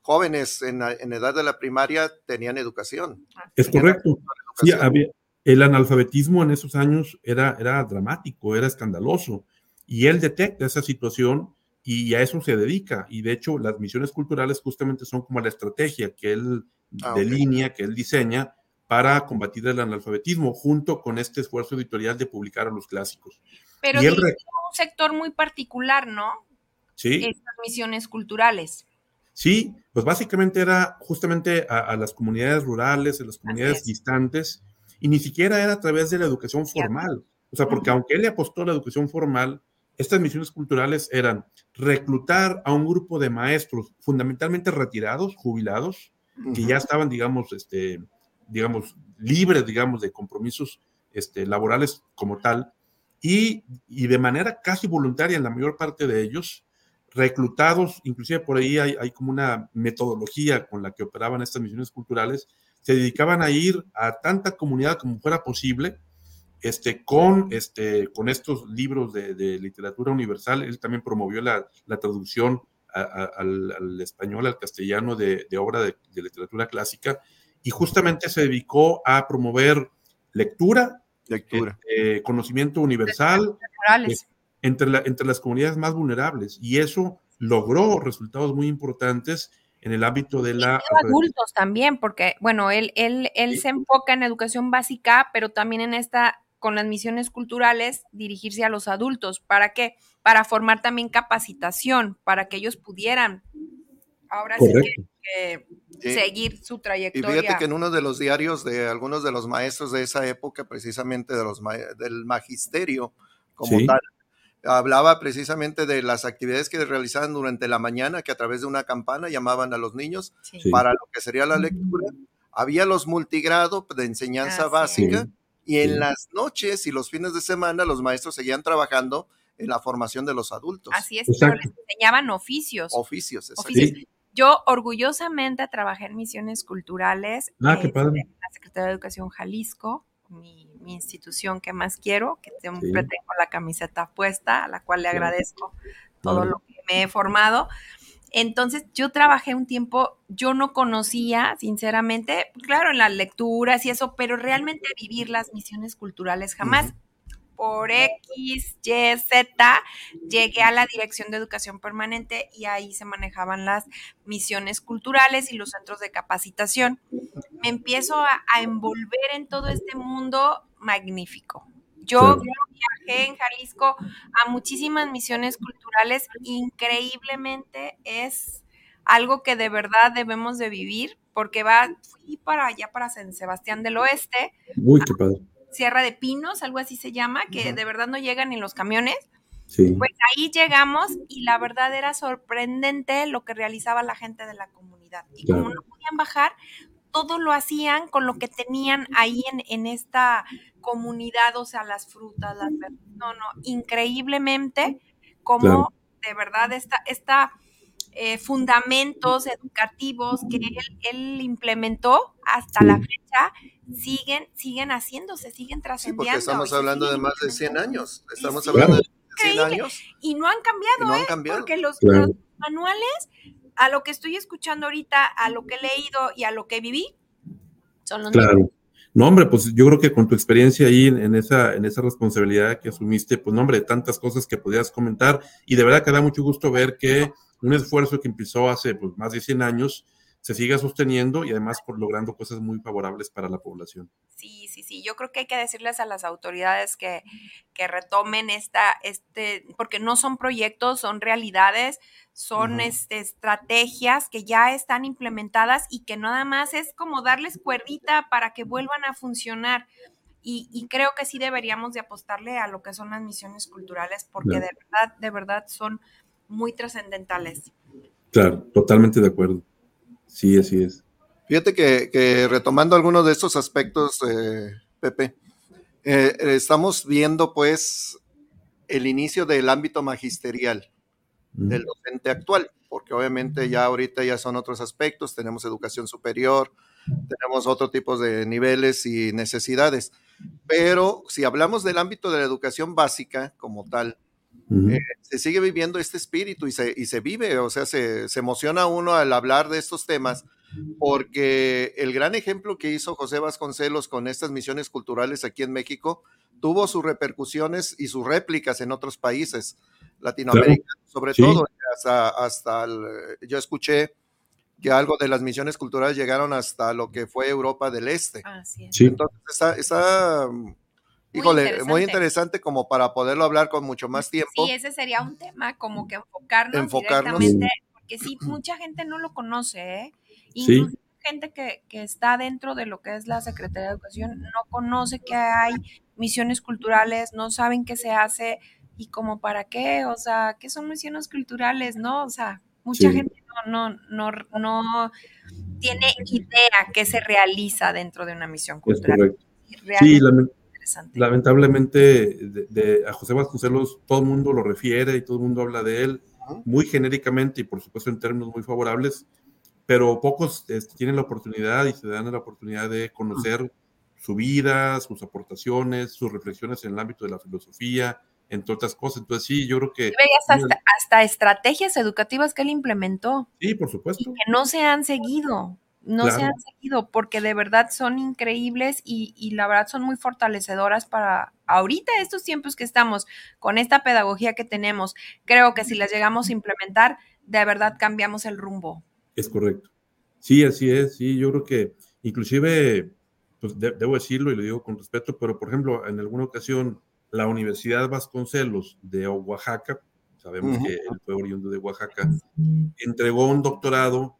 jóvenes en, en, edad de la primaria tenían educación. Es correcto. Sí, había, el analfabetismo en esos años era, era dramático, era escandaloso. Y él detecta esa situación y a eso se dedica. Y de hecho, las misiones culturales justamente son como la estrategia que él ah, delinea, que él diseña para combatir el analfabetismo, junto con este esfuerzo editorial de publicar a los clásicos. Pero y un sector muy particular, ¿no? Sí. Estas misiones culturales. Sí, pues básicamente era justamente a, a las comunidades rurales, a las comunidades distantes, y ni siquiera era a través de la educación formal. O sea, porque aunque él le apostó a la educación formal, estas misiones culturales eran reclutar a un grupo de maestros fundamentalmente retirados, jubilados, que ya estaban, digamos, este, digamos, libres, digamos, de compromisos este, laborales como tal, y, y, de manera casi voluntaria en la mayor parte de ellos, reclutados, inclusive por ahí hay, hay, como una metodología con la que operaban estas misiones culturales, se dedicaban a ir a tanta comunidad como fuera posible, este, con, este, con estos libros de, de literatura universal. Él también promovió la, la traducción a, a, al, al, español, al castellano de, de obra de, de, literatura clásica y justamente se dedicó a promover lectura, lectura. Eh, conocimiento universal eh, entre, la, entre las comunidades más vulnerables y eso logró resultados muy importantes en el ámbito de la... adultos también, porque, bueno, él, él, él se enfoca en educación básica, pero también en esta con las misiones culturales dirigirse a los adultos. ¿Para qué? Para formar también capacitación, para que ellos pudieran ahora sí que, que seguir su trayectoria. Y fíjate que en uno de los diarios de algunos de los maestros de esa época, precisamente de los del magisterio como sí. tal, hablaba precisamente de las actividades que realizaban durante la mañana, que a través de una campana llamaban a los niños sí. para lo que sería la lectura. Había los multigrado de enseñanza ah, básica. Sí y en sí. las noches y los fines de semana los maestros seguían trabajando en la formación de los adultos. Así es, pero les enseñaban oficios. Oficios, oficios. Sí. Yo orgullosamente trabajé en misiones culturales ah, qué padre. en la Secretaría de Educación Jalisco, mi, mi institución que más quiero, que siempre sí. tengo la camiseta puesta, a la cual le agradezco todo lo que me he formado. Entonces yo trabajé un tiempo, yo no conocía, sinceramente, claro, en las lecturas y eso, pero realmente vivir las misiones culturales jamás. Uh -huh. Por X, Y, Z, llegué a la Dirección de Educación Permanente y ahí se manejaban las misiones culturales y los centros de capacitación. Me empiezo a, a envolver en todo este mundo magnífico. Yo sí. viajé en Jalisco a muchísimas misiones culturales, increíblemente es algo que de verdad debemos de vivir, porque va, fui para allá, para San Sebastián del Oeste. Uy, qué padre. Sierra de Pinos, algo así se llama, que de verdad no llegan ni los camiones. Sí. Pues ahí llegamos y la verdad era sorprendente lo que realizaba la gente de la comunidad. Y claro. como no podían bajar, todo lo hacían con lo que tenían ahí en, en esta comunidad, o sea, las frutas, las no, no, increíblemente como claro. de verdad esta, esta eh, fundamentos educativos que él, él implementó hasta sí. la fecha siguen, siguen haciéndose, siguen trascendiendo. Sí, porque estamos hablando de más de 100 años, estamos sí, hablando de 100 años. Y no han cambiado, no han ¿eh? porque los, claro. los manuales a lo que estoy escuchando ahorita, a lo que he leído y a lo que viví, son los claro. mismos. No, hombre, pues yo creo que con tu experiencia ahí en, en, esa, en esa responsabilidad que asumiste, pues no, hombre, tantas cosas que podías comentar y de verdad que da mucho gusto ver que un esfuerzo que empezó hace pues, más de 100 años se siga sosteniendo y además por logrando cosas muy favorables para la población. Sí, sí, sí. Yo creo que hay que decirles a las autoridades que, que retomen esta, este, porque no son proyectos, son realidades, son este, estrategias que ya están implementadas y que nada más es como darles cuerdita para que vuelvan a funcionar. Y, creo que sí deberíamos de apostarle a lo que son las misiones culturales, porque de verdad, de verdad son muy trascendentales. Claro, totalmente de acuerdo. Sí, así es. Fíjate que, retomando algunos de estos aspectos, eh, Pepe, eh, estamos viendo pues el inicio del ámbito magisterial del docente actual, porque obviamente ya ahorita ya son otros aspectos, tenemos educación superior, tenemos otro tipo de niveles y necesidades, pero si hablamos del ámbito de la educación básica como tal, eh, se sigue viviendo este espíritu y se, y se vive, o sea, se, se, emociona uno al hablar de estos temas, porque el gran ejemplo que hizo José Vasconcelos con estas misiones culturales aquí en México tuvo sus repercusiones y sus réplicas en otros países latinoamericanos, sobre todo, hasta, hasta yo escuché que algo de las misiones culturales llegaron hasta lo que fue Europa del Este. Entonces está, está Híjole, muy interesante. como para poderlo hablar con mucho más tiempo. Sí, ese sería un tema, como que enfocarnos, enfocarnos. directamente, porque sí, mucha gente no lo conoce, ¿eh? Incluso gente que, que, está dentro de lo que es la Secretaría de Educación no conoce que hay misiones culturales, no saben qué se hace y como para qué, o sea, qué son misiones culturales, ¿no? O sea, mucha gente no, no, no, no tiene idea qué se realiza dentro de una misión cultural. Sí, lamentablemente de, a José Vasconcelos todo el mundo lo refiere y todo el mundo habla de él muy genéricamente y por supuesto en términos muy favorables, pero pocos este, tienen la oportunidad y se dan la oportunidad de conocer su vida, sus aportaciones, sus reflexiones en el ámbito de la filosofía, entre otras cosas. Entonces sí, yo creo que... Hasta, hasta, estrategias educativas que él implementó. Sí, por supuesto. que no se han seguido no se han seguido porque de verdad son increíbles y, y, la verdad son muy fortalecedoras para ahorita estos tiempos que estamos con esta pedagogía que tenemos. Creo que si las llegamos a implementar, de verdad cambiamos el rumbo. Es correcto. Sí, así es. Sí, yo creo que inclusive, pues debo decirlo y lo digo con respeto, pero por ejemplo, en alguna ocasión la Universidad Vasconcelos de Oaxaca, sabemos que él fue oriundo de Oaxaca, entregó un doctorado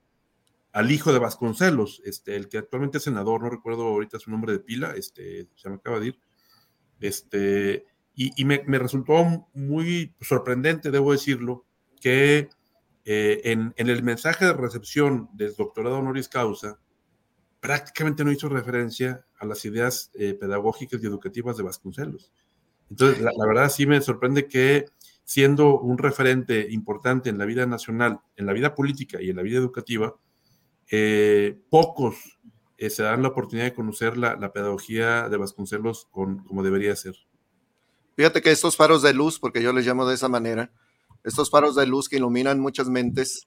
al hijo de Vasconcelos, este, el que actualmente es senador, no recuerdo ahorita su nombre de pila, este, se me acaba de ir, este, y, me, resultó muy sorprendente, debo decirlo, que eh, en, el mensaje de recepción del doctorado honoris causa, prácticamente no hizo referencia a las ideas eh, pedagógicas y educativas de Vasconcelos. Entonces, la, la, verdad sí me sorprende que siendo un referente importante en la vida nacional, en la vida política y en la vida educativa, eh, pocos eh, se dan la oportunidad de conocer la, pedagogía de Vasconcelos con, como debería ser. Fíjate que estos faros de luz, porque yo les llamo de esa manera, estos faros de luz que iluminan muchas mentes,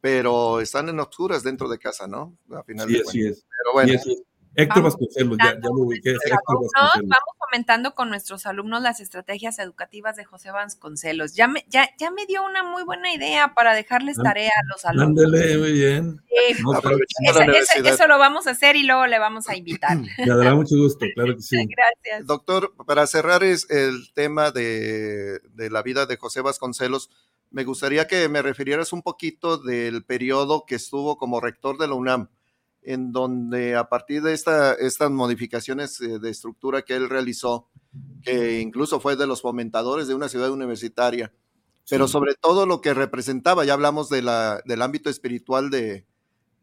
pero están en oscuras dentro de casa, ¿no? A final sí, así es. Pero bueno, Héctor Vasconcelos, ya, ya, lo ubiqué. Vamos comentando con nuestros alumnos las estrategias educativas de José Vasconcelos. Ya me, ya, ya me dio una muy buena idea para dejarles tarea a los alumnos. Ándale, muy bien. eso, lo vamos a hacer y luego le vamos a invitar. Me dará mucho gusto, claro que sí. Gracias. Doctor, para cerrar es el tema de, de la vida de José Vasconcelos, me gustaría que me refirieras un poquito del periodo que estuvo como rector de la UNAM en donde a partir de esta, estas modificaciones eh, de estructura que él realizó, que incluso fue de los fomentadores de una ciudad universitaria, pero sobre todo lo que representaba, ya hablamos de la, del ámbito espiritual de,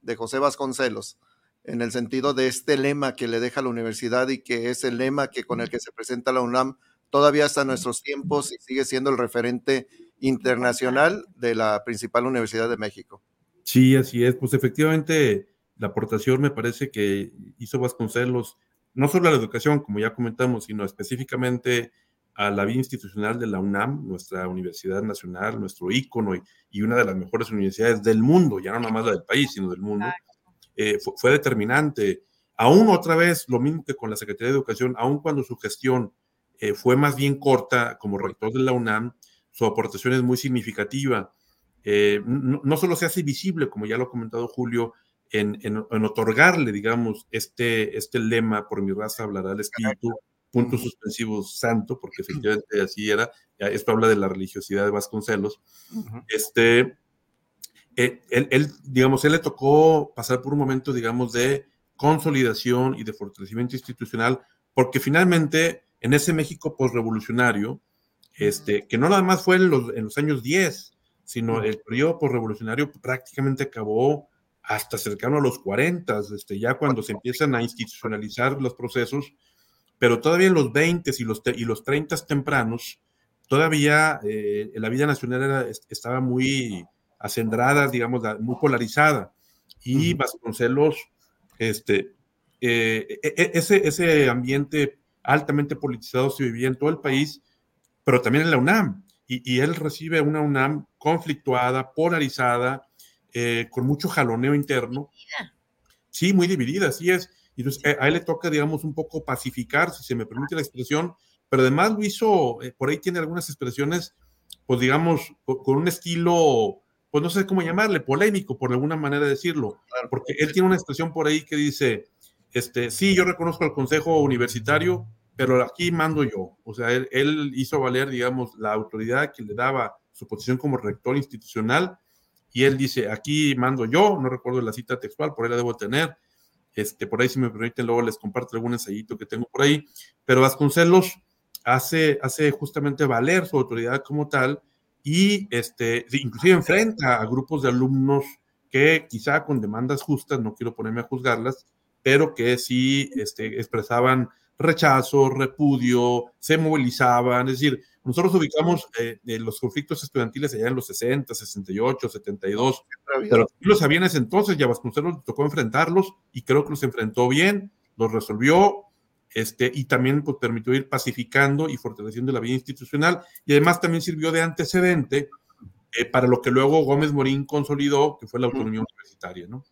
de José Vasconcelos, en el sentido de este lema que le deja la universidad y que es el lema que con el que se presenta la UNAM todavía hasta nuestros tiempos y sigue siendo el referente internacional de la principal universidad de México. Sí, así es. Pues efectivamente, la aportación me parece que hizo Vasconcelos, no solo a la educación, como ya comentamos, sino específicamente a la vida institucional de la UNAM, nuestra universidad nacional, nuestro ícono y, una de las mejores universidades del mundo, ya no nada más la del país, sino del mundo, eh, fue, determinante. Aún otra vez, lo mismo que con la Secretaría de Educación, aún cuando su gestión eh, fue más bien corta como rector de la UNAM, su aportación es muy significativa. Eh, no, no, solo se hace visible, como ya lo ha comentado Julio, en, en, otorgarle, digamos, este, este lema, por mi raza hablará el espíritu, puntos suspensivos santo, porque efectivamente así era, esto habla de la religiosidad de Vasconcelos, este, eh, él, él, digamos, él le tocó pasar por un momento, digamos, de consolidación y de fortalecimiento institucional, porque finalmente en ese México postrevolucionario, este, que no nada más fue en los, en los años 10, sino el periodo postrevolucionario prácticamente acabó hasta cercano a los 40, este, ya cuando se empiezan a institucionalizar los procesos, pero todavía en los 20 y los, y los 30 tempranos, todavía eh, la vida nacional estaba muy acendrada, digamos, muy polarizada. Y Vasconcelos, este, eh, e, e, ese, ese ambiente altamente politizado se vivía en todo el país, pero también en la UNAM. Y, y él recibe una UNAM conflictuada, polarizada, eh, con mucho jaloneo interno. Sí, muy dividida, así es. Y entonces eh, a él le toca, digamos, un poco pacificar, si se me permite la expresión, pero además lo hizo, eh, por ahí tiene algunas expresiones, pues digamos, con un estilo, pues no sé cómo llamarle, polémico, por alguna manera de decirlo, porque él tiene una expresión por ahí que dice, este, sí, yo reconozco al Consejo Universitario, pero aquí mando yo. O sea, él, él hizo valer, digamos, la autoridad que le daba su posición como rector institucional y él dice, aquí mando yo, no recuerdo la cita textual, por ahí la debo tener, este, por ahí si me permiten luego les comparto algún ensayito que tengo por ahí, pero Vasconcelos hace, hace justamente valer su autoridad como tal y este, inclusive enfrenta a grupos de alumnos que quizá con demandas justas, no quiero ponerme a juzgarlas, pero que sí este, expresaban rechazo, repudio, se movilizaban, es decir, nosotros ubicamos eh, los conflictos estudiantiles allá en los 60, 68, 72, pero los había en ese entonces, ya Vasconcelos tocó enfrentarlos y creo que los enfrentó bien, los resolvió, este, y también pues, permitió ir pacificando y fortaleciendo la vida institucional, y además también sirvió de antecedente eh, para lo que luego Gómez Morín consolidó, que fue la autonomía universitaria, ¿no?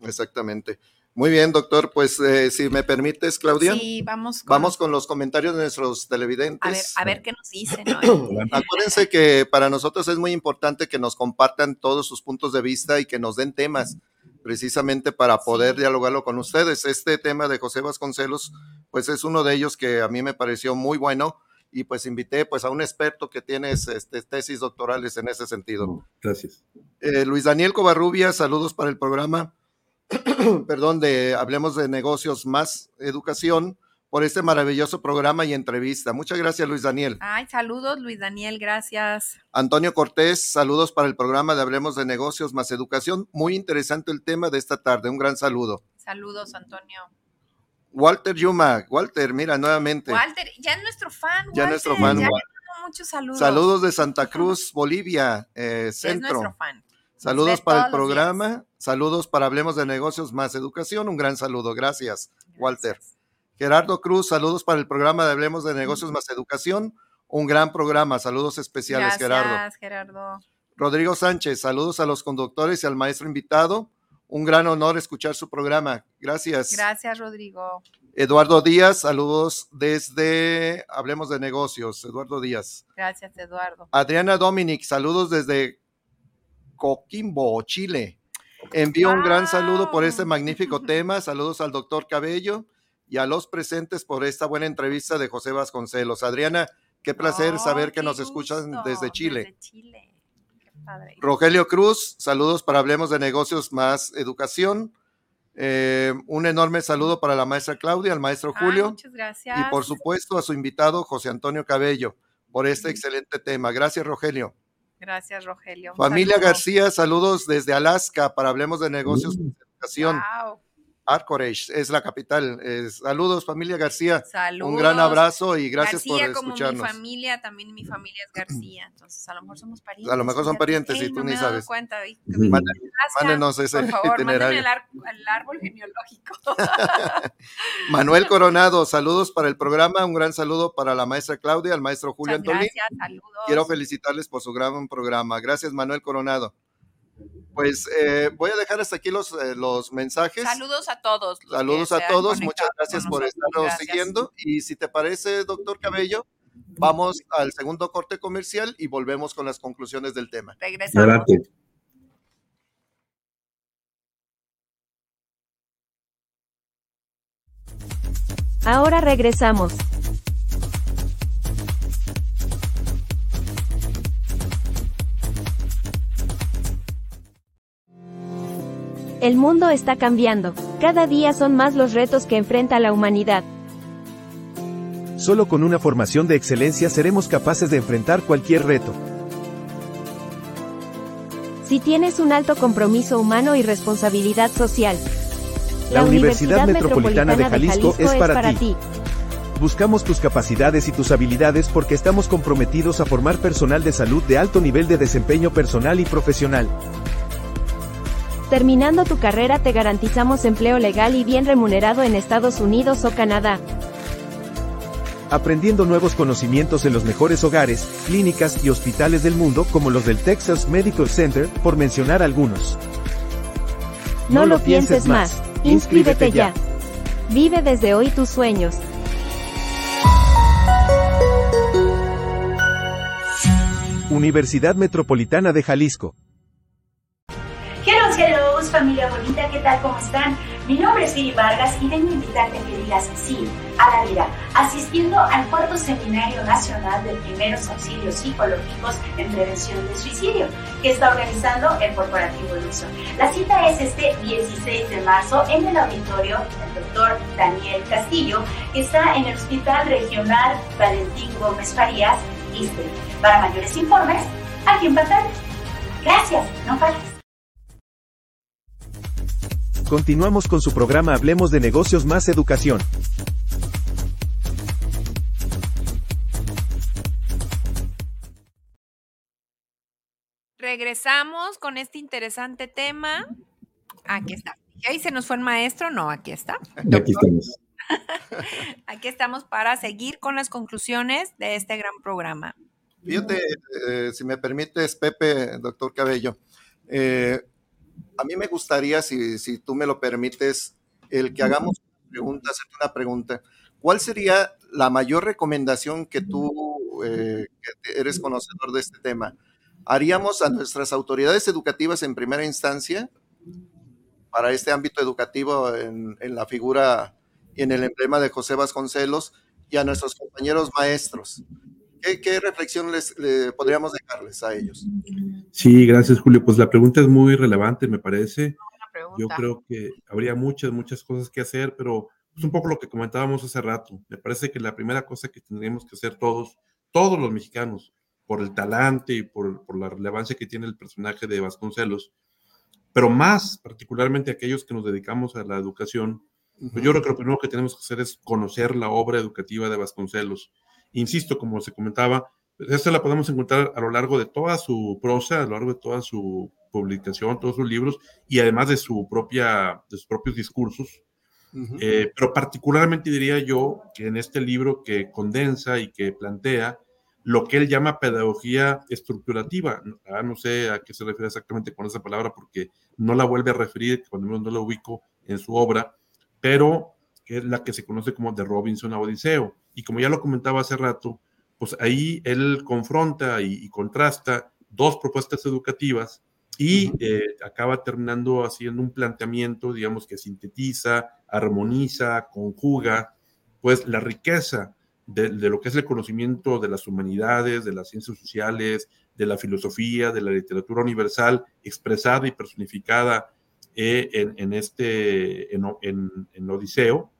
exactamente. Muy bien, doctor. Pues eh, si me permites, Claudia. Sí, vamos con, vamos con los comentarios de nuestros televidentes. A ver, a ver qué nos dicen. Acuérdense que para nosotros es muy importante que nos compartan todos sus puntos de vista y que nos den temas precisamente para poder dialogarlo con ustedes. Este tema de José Vasconcelos, pues es uno de ellos que a mí me pareció muy bueno y pues invité pues a un experto que tiene este, tesis doctorales en ese sentido. Gracias. Eh, Luis Daniel Covarrubia, saludos para el programa. perdón, de Hablemos de Negocios más Educación por este maravilloso programa y entrevista. Muchas gracias, Luis Daniel. Ay, saludos, Luis Daniel, gracias. Antonio Cortés, saludos para el programa de Hablemos de Negocios más Educación. Muy interesante el tema de esta tarde. Un gran saludo. Saludos, Antonio. Walter Yuma, Walter, mira, nuevamente. Walter, ya es nuestro fan. Ya es nuestro fan. Ya muchos saludos. Saludos de Santa Cruz, Bolivia, eh, centro. Es nuestro fan. Saludos para el programa, saludos para Hablemos de Negocios más Educación, un gran saludo, gracias, Walter. Gerardo Cruz, saludos para el programa de Hablemos de Negocios más Educación, un gran programa, saludos especiales, Gerardo. Gracias, Gerardo. Rodrigo Sánchez, saludos a los conductores y al maestro invitado, un gran honor escuchar su programa, gracias. Gracias, Rodrigo. Eduardo Díaz, saludos desde Hablemos de Negocios, Eduardo Díaz. Gracias, Eduardo. Adriana Dominic, saludos desde Coquimbo, Chile. Envío un gran saludo por este magnífico tema. Saludos al doctor Cabello y a los presentes por esta buena entrevista de José Vasconcelos. Adriana, qué placer saber que nos escuchan desde Chile. Rogelio Cruz, saludos para Hablemos de Negocios más Educación. Eh, un enorme saludo para la maestra Claudia, al maestro Julio. muchas gracias. Y por supuesto a su invitado José Antonio Cabello por este excelente tema. Gracias, Rogelio. Gracias, Rogelio. Familia García, saludos desde Alaska para Hablemos de Negocios y Educación. Wow. Arcorage es la capital. saludos, familia García. Saludos. Un gran abrazo y gracias por escucharnos. Como mi familia, también mi familia es García. Entonces, a lo mejor somos parientes. A lo mejor son parientes y tú ni sabes. Cuenta, Mándenos ese por favor, itinerario. El, el, árbol genealógico. Manuel Coronado, saludos para el programa. Un gran saludo para la maestra Claudia, al maestro Julio Antolín. Gracias, saludos. Quiero felicitarles por su gran programa. Gracias, Manuel Coronado. Pues eh, voy a dejar hasta aquí los, eh, los mensajes. Saludos a todos. Saludos a todos. Muchas gracias por estarnos siguiendo. Y si te parece, doctor Cabello, vamos al segundo corte comercial y volvemos con las conclusiones del tema. Regresamos. Ahora regresamos. El mundo está cambiando. Cada día son más los retos que enfrenta la humanidad. Solo con una formación de excelencia seremos capaces de enfrentar cualquier reto. Si tienes un alto compromiso humano y responsabilidad social, la, Universidad, Metropolitana, de Jalisco, es, para, ti. Buscamos tus capacidades y tus habilidades porque estamos comprometidos a formar personal de salud de alto nivel de desempeño personal y profesional. Terminando tu carrera te garantizamos empleo legal y bien remunerado en Estados Unidos o Canadá. Aprendiendo nuevos conocimientos en los mejores hogares, clínicas y hospitales del mundo como los del Texas Medical Center, por mencionar algunos. No, lo pienses más, inscríbete ya. Vive desde hoy tus sueños. Universidad Metropolitana de Jalisco familia bonita, ¿qué tal? ¿Cómo están? Mi nombre es Viri Vargas y vengo a invitarte a que digas sí a la vida, asistiendo al cuarto Seminario Nacional de Primeros Auxilios Psicológicos en Prevención de Suicidio, que está organizando el Corporativo Luso. La cita es este 16 de marzo en el auditorio del doctor Daniel Castillo, que está en el Hospital Regional Valentín Gómez Farías, ISTE. Para mayores informes, aquí en pantalla. Gracias, no falles. Continuamos con su programa Hablemos de negocios más educación. Regresamos con este interesante tema. Aquí está. ¿Ahí se nos fue el maestro? No, aquí está. Aquí estamos. Aquí estamos para seguir con las conclusiones de este gran programa. Fíjate, eh, si me permites, Pepe, doctor Cabello, eh, a mí me gustaría, si, si tú me lo permites, el que hagamos una pregunta, hacerte una pregunta. ¿Cuál sería la mayor recomendación que tú, eh, que eres conocedor de este tema, haríamos a nuestras autoridades educativas en primera instancia para este ámbito educativo en, en la figura y en el emblema de José Vasconcelos y a nuestros compañeros maestros? ¿Qué, reflexión les, podríamos dejarles a ellos? Sí, gracias Julio. Pues la pregunta es muy relevante, me parece. Yo creo que habría muchas, muchas cosas que hacer, pero es un poco lo que comentábamos hace rato. Me parece que la primera cosa que tendríamos que hacer todos, todos los mexicanos, por el talante y por, por la relevancia que tiene el personaje de Vasconcelos, pero más particularmente aquellos que nos dedicamos a la educación, pues yo creo que lo primero que tenemos que hacer es conocer la obra educativa de Vasconcelos Insisto, como se comentaba, esta la podemos encontrar a lo largo de toda su prosa, a lo largo de toda su publicación, todos sus libros, y además de, su propia, de sus propios discursos. Eh, pero particularmente diría yo que en este libro que condensa y que plantea lo que él llama pedagogía estructurativa, ah, no sé a qué se refiere exactamente con esa palabra porque no la vuelve a referir, cuando menos no la ubico en su obra, pero que es la que se conoce como de Robinson a Odiseo. Y como ya lo comentaba hace rato, pues ahí él confronta y, contrasta dos propuestas educativas y eh, acaba terminando haciendo un planteamiento, digamos, que sintetiza, armoniza, conjuga, pues la riqueza de, lo que es el conocimiento de las humanidades, de las ciencias sociales, de la filosofía, de la literatura universal, expresada y personificada eh, en, este, en, en Odiseo,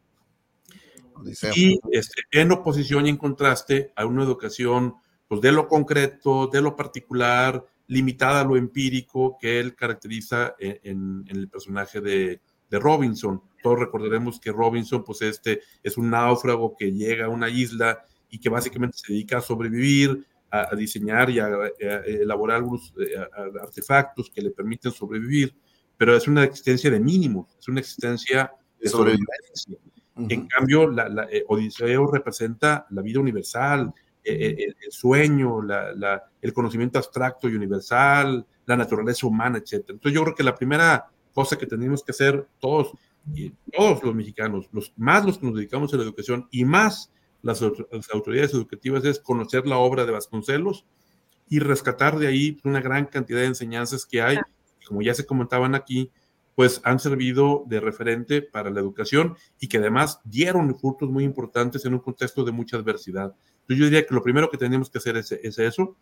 y este, en oposición y en contraste a una educación pues, de lo concreto, de lo particular, limitada a lo empírico que él caracteriza en, el personaje de, de, Robinson. Todos recordaremos que Robinson pues, este, es un náufrago que llega a una isla y que básicamente se dedica a sobrevivir, a, diseñar y a, elaborar algunos eh, artefactos que le permiten sobrevivir, pero es una existencia de mínimos, es una existencia de sobrevivencia. En cambio, la, eh, Odiseo representa la vida universal, eh, eh, el, sueño, el conocimiento abstracto y universal, la naturaleza humana, etc. Entonces yo creo que la primera cosa que tenemos que hacer todos, y todos los mexicanos, los, más los que nos dedicamos a la educación y más las, autoridades educativas es conocer la obra de Vasconcelos y rescatar de ahí una gran cantidad de enseñanzas que hay, como ya se comentaban aquí, pues han servido de referente para la educación y que además dieron frutos muy importantes en un contexto de mucha adversidad. Entonces yo diría que lo primero que tenemos que hacer es, eso,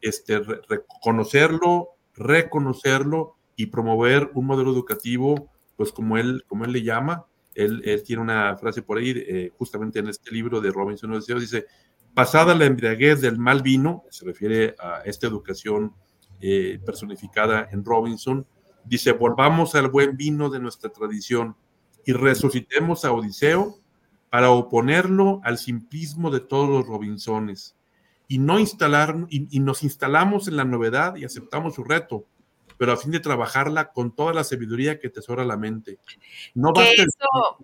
este, reconocerlo, reconocerlo y promover un modelo educativo, pues como él, como él le llama. Él, tiene una frase por ahí, eh, justamente en este libro de Robinson dice, pasada la embriaguez del mal vino, se refiere a esta educación eh, personificada en Robinson, dice, volvamos al buen vino de nuestra tradición y resucitemos a Odiseo para oponerlo al simplismo de todos los Robinsones y no instalar y, nos instalamos en la novedad y aceptamos su reto, pero a fin de trabajarla con toda la sabiduría que tesora la mente. No basta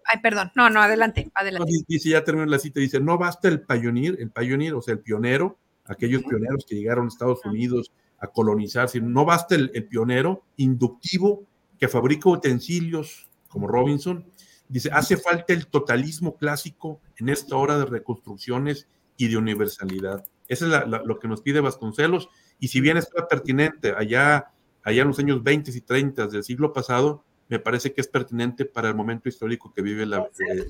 ay, perdón, no, no, adelante, adelante. dice, ya terminó la cita, dice, no basta el pioneer, el pioneer, o sea, el pionero, aquellos pioneros que llegaron a Estados Unidos a colonizar, sino no basta el, el pionero inductivo que fabrica utensilios como Robinson, Dice, hace falta el totalismo clásico en esta hora de reconstrucciones y de universalidad. Eso es lo que nos pide Vasconcelos. Y si bien es pertinente allá, allá en los años 20 y 30 del siglo pasado, me parece que es pertinente para el momento histórico que vive la... Eh,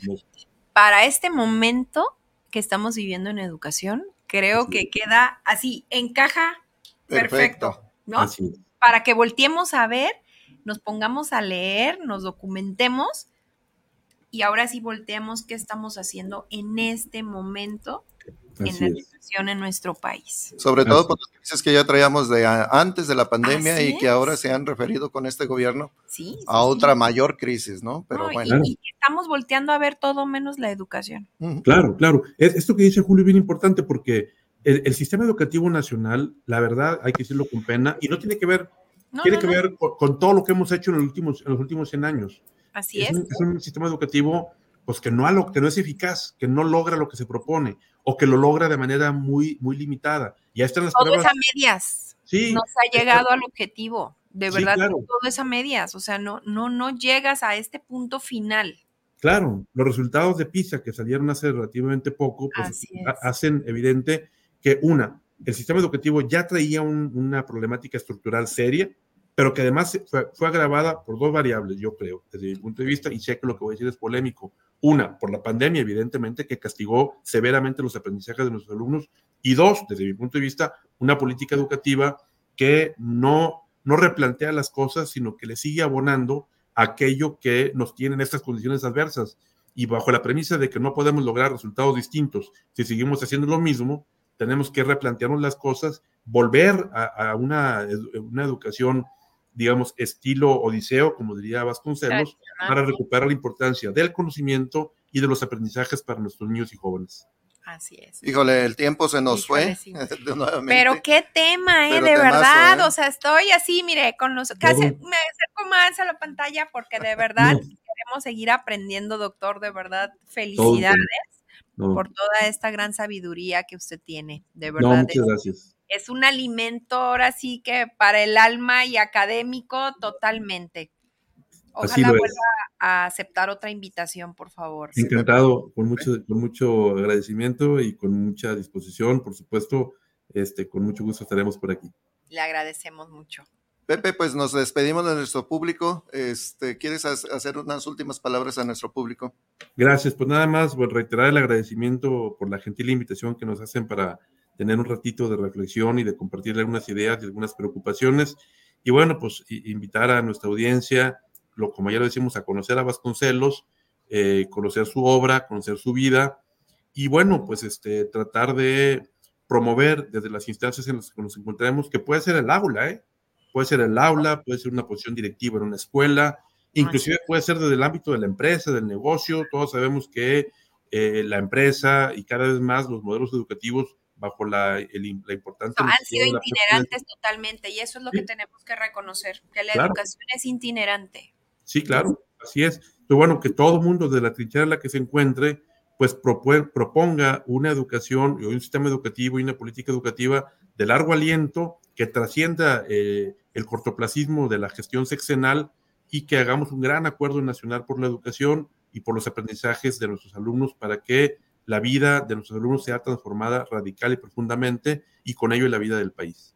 para este momento que estamos viviendo en educación, creo que queda así, encaja perfecto, ¿no? Para que volteemos a ver, nos pongamos a leer, nos documentemos y ahora sí volteamos qué estamos haciendo en este momento en la educación en nuestro país. Sobre todo por las crisis que ya traíamos de antes de la pandemia y que ahora se han referido con este gobierno a otra mayor crisis, ¿no? Pero bueno. Y, estamos volteando a ver todo menos la educación. Claro, claro. Esto que dice Julio es bien importante porque el, sistema educativo nacional, la verdad, hay que decirlo con pena, y no tiene que ver, tiene que ver con, todo lo que hemos hecho en los últimos, en los últimos 100 años. Así es. Es un, sistema educativo pues que no, que no es eficaz, que no logra lo que se propone o que lo logra de manera muy, muy limitada. Y están las todo es a medias. Sí. No se ha llegado al objetivo. De verdad, todo es a medias. O sea, no, no, no llegas a este punto final. Claro, los resultados de PISA que salieron hace relativamente poco, pues hacen evidente que una, el sistema educativo ya traía una problemática estructural seria, pero que además fue, agravada por dos variables, yo creo, desde mi punto de vista, y sé que lo que voy a decir es polémico. Una, por la pandemia, evidentemente, que castigó severamente los aprendizajes de nuestros alumnos, y dos, desde mi punto de vista, una política educativa que no, no replantea las cosas, sino que le sigue abonando aquello que nos tiene en estas condiciones adversas. Y bajo la premisa de que no podemos lograr resultados distintos si seguimos haciendo lo mismo, tenemos que replantearnos las cosas, volver a, una, una educación digamos, estilo Odiseo, como diría Vasconcelos, para recuperar la importancia del conocimiento y de los aprendizajes para nuestros niños y jóvenes. Así es. Híjole, el tiempo se nos fue. Pero qué tema, ¿eh? de verdad. ¿eh? O sea, estoy así, mire, con los. Casi me acerco más a la pantalla porque de verdad queremos seguir aprendiendo, doctor. De verdad, felicidades por toda esta gran sabiduría que usted tiene. De verdad. muchas gracias es un alimento ahora sí que para el alma y académico totalmente. Ojalá vuelva a aceptar otra invitación, por favor. Encantado, con mucho, con mucho agradecimiento y con mucha disposición, por supuesto, este, con mucho gusto estaremos por aquí. Le agradecemos mucho. Pepe, pues nos despedimos de nuestro público. Este, ¿Quieres hacer unas últimas palabras a nuestro público? Gracias, pues nada más, reiterar el agradecimiento por la gentil invitación que nos hacen para tener un ratito de reflexión y de compartir algunas ideas y algunas preocupaciones. Y bueno, pues invitar a nuestra audiencia, lo, como ya lo decimos, a conocer a Vasconcelos, eh, conocer su obra, conocer su vida y bueno, pues este, tratar de promover desde las instancias en las que nos encontramos, que puede ser el aula, ¿eh? Puede ser el aula, puede ser una posición directiva en una escuela, inclusive puede ser desde el ámbito de la empresa, del negocio, todos sabemos que eh, la empresa y cada vez más los modelos educativos bajo la, el, la importancia. han sido itinerantes totalmente y eso es lo que tenemos que reconocer, que la educación es itinerante. Sí, claro, así es. Pero bueno, que todo mundo de la trinchera en la que se encuentre, pues proponga una educación y un sistema educativo y una política educativa de largo aliento que trascienda eh, el cortoplacismo de la gestión sexenal y que hagamos un gran acuerdo nacional por la educación y por los aprendizajes de nuestros alumnos para que la vida de nuestros alumnos sea transformada radical y profundamente y con ello la vida del país.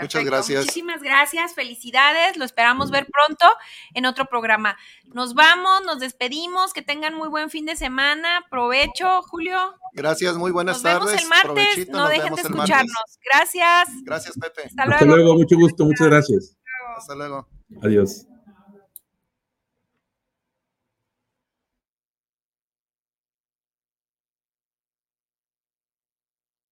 Muchas gracias. Muchísimas gracias, felicidades, lo esperamos ver pronto en otro programa. Nos vamos, nos despedimos, que tengan muy buen fin de semana, provecho, Julio. Gracias, muy buenas Nos tardes. vemos el martes, Provechito, no nos dejen de escucharnos. Gracias. Gracias, Pepe. Hasta Hasta luego. luego, mucho gusto, muchas gracias. Hasta luego. Adiós.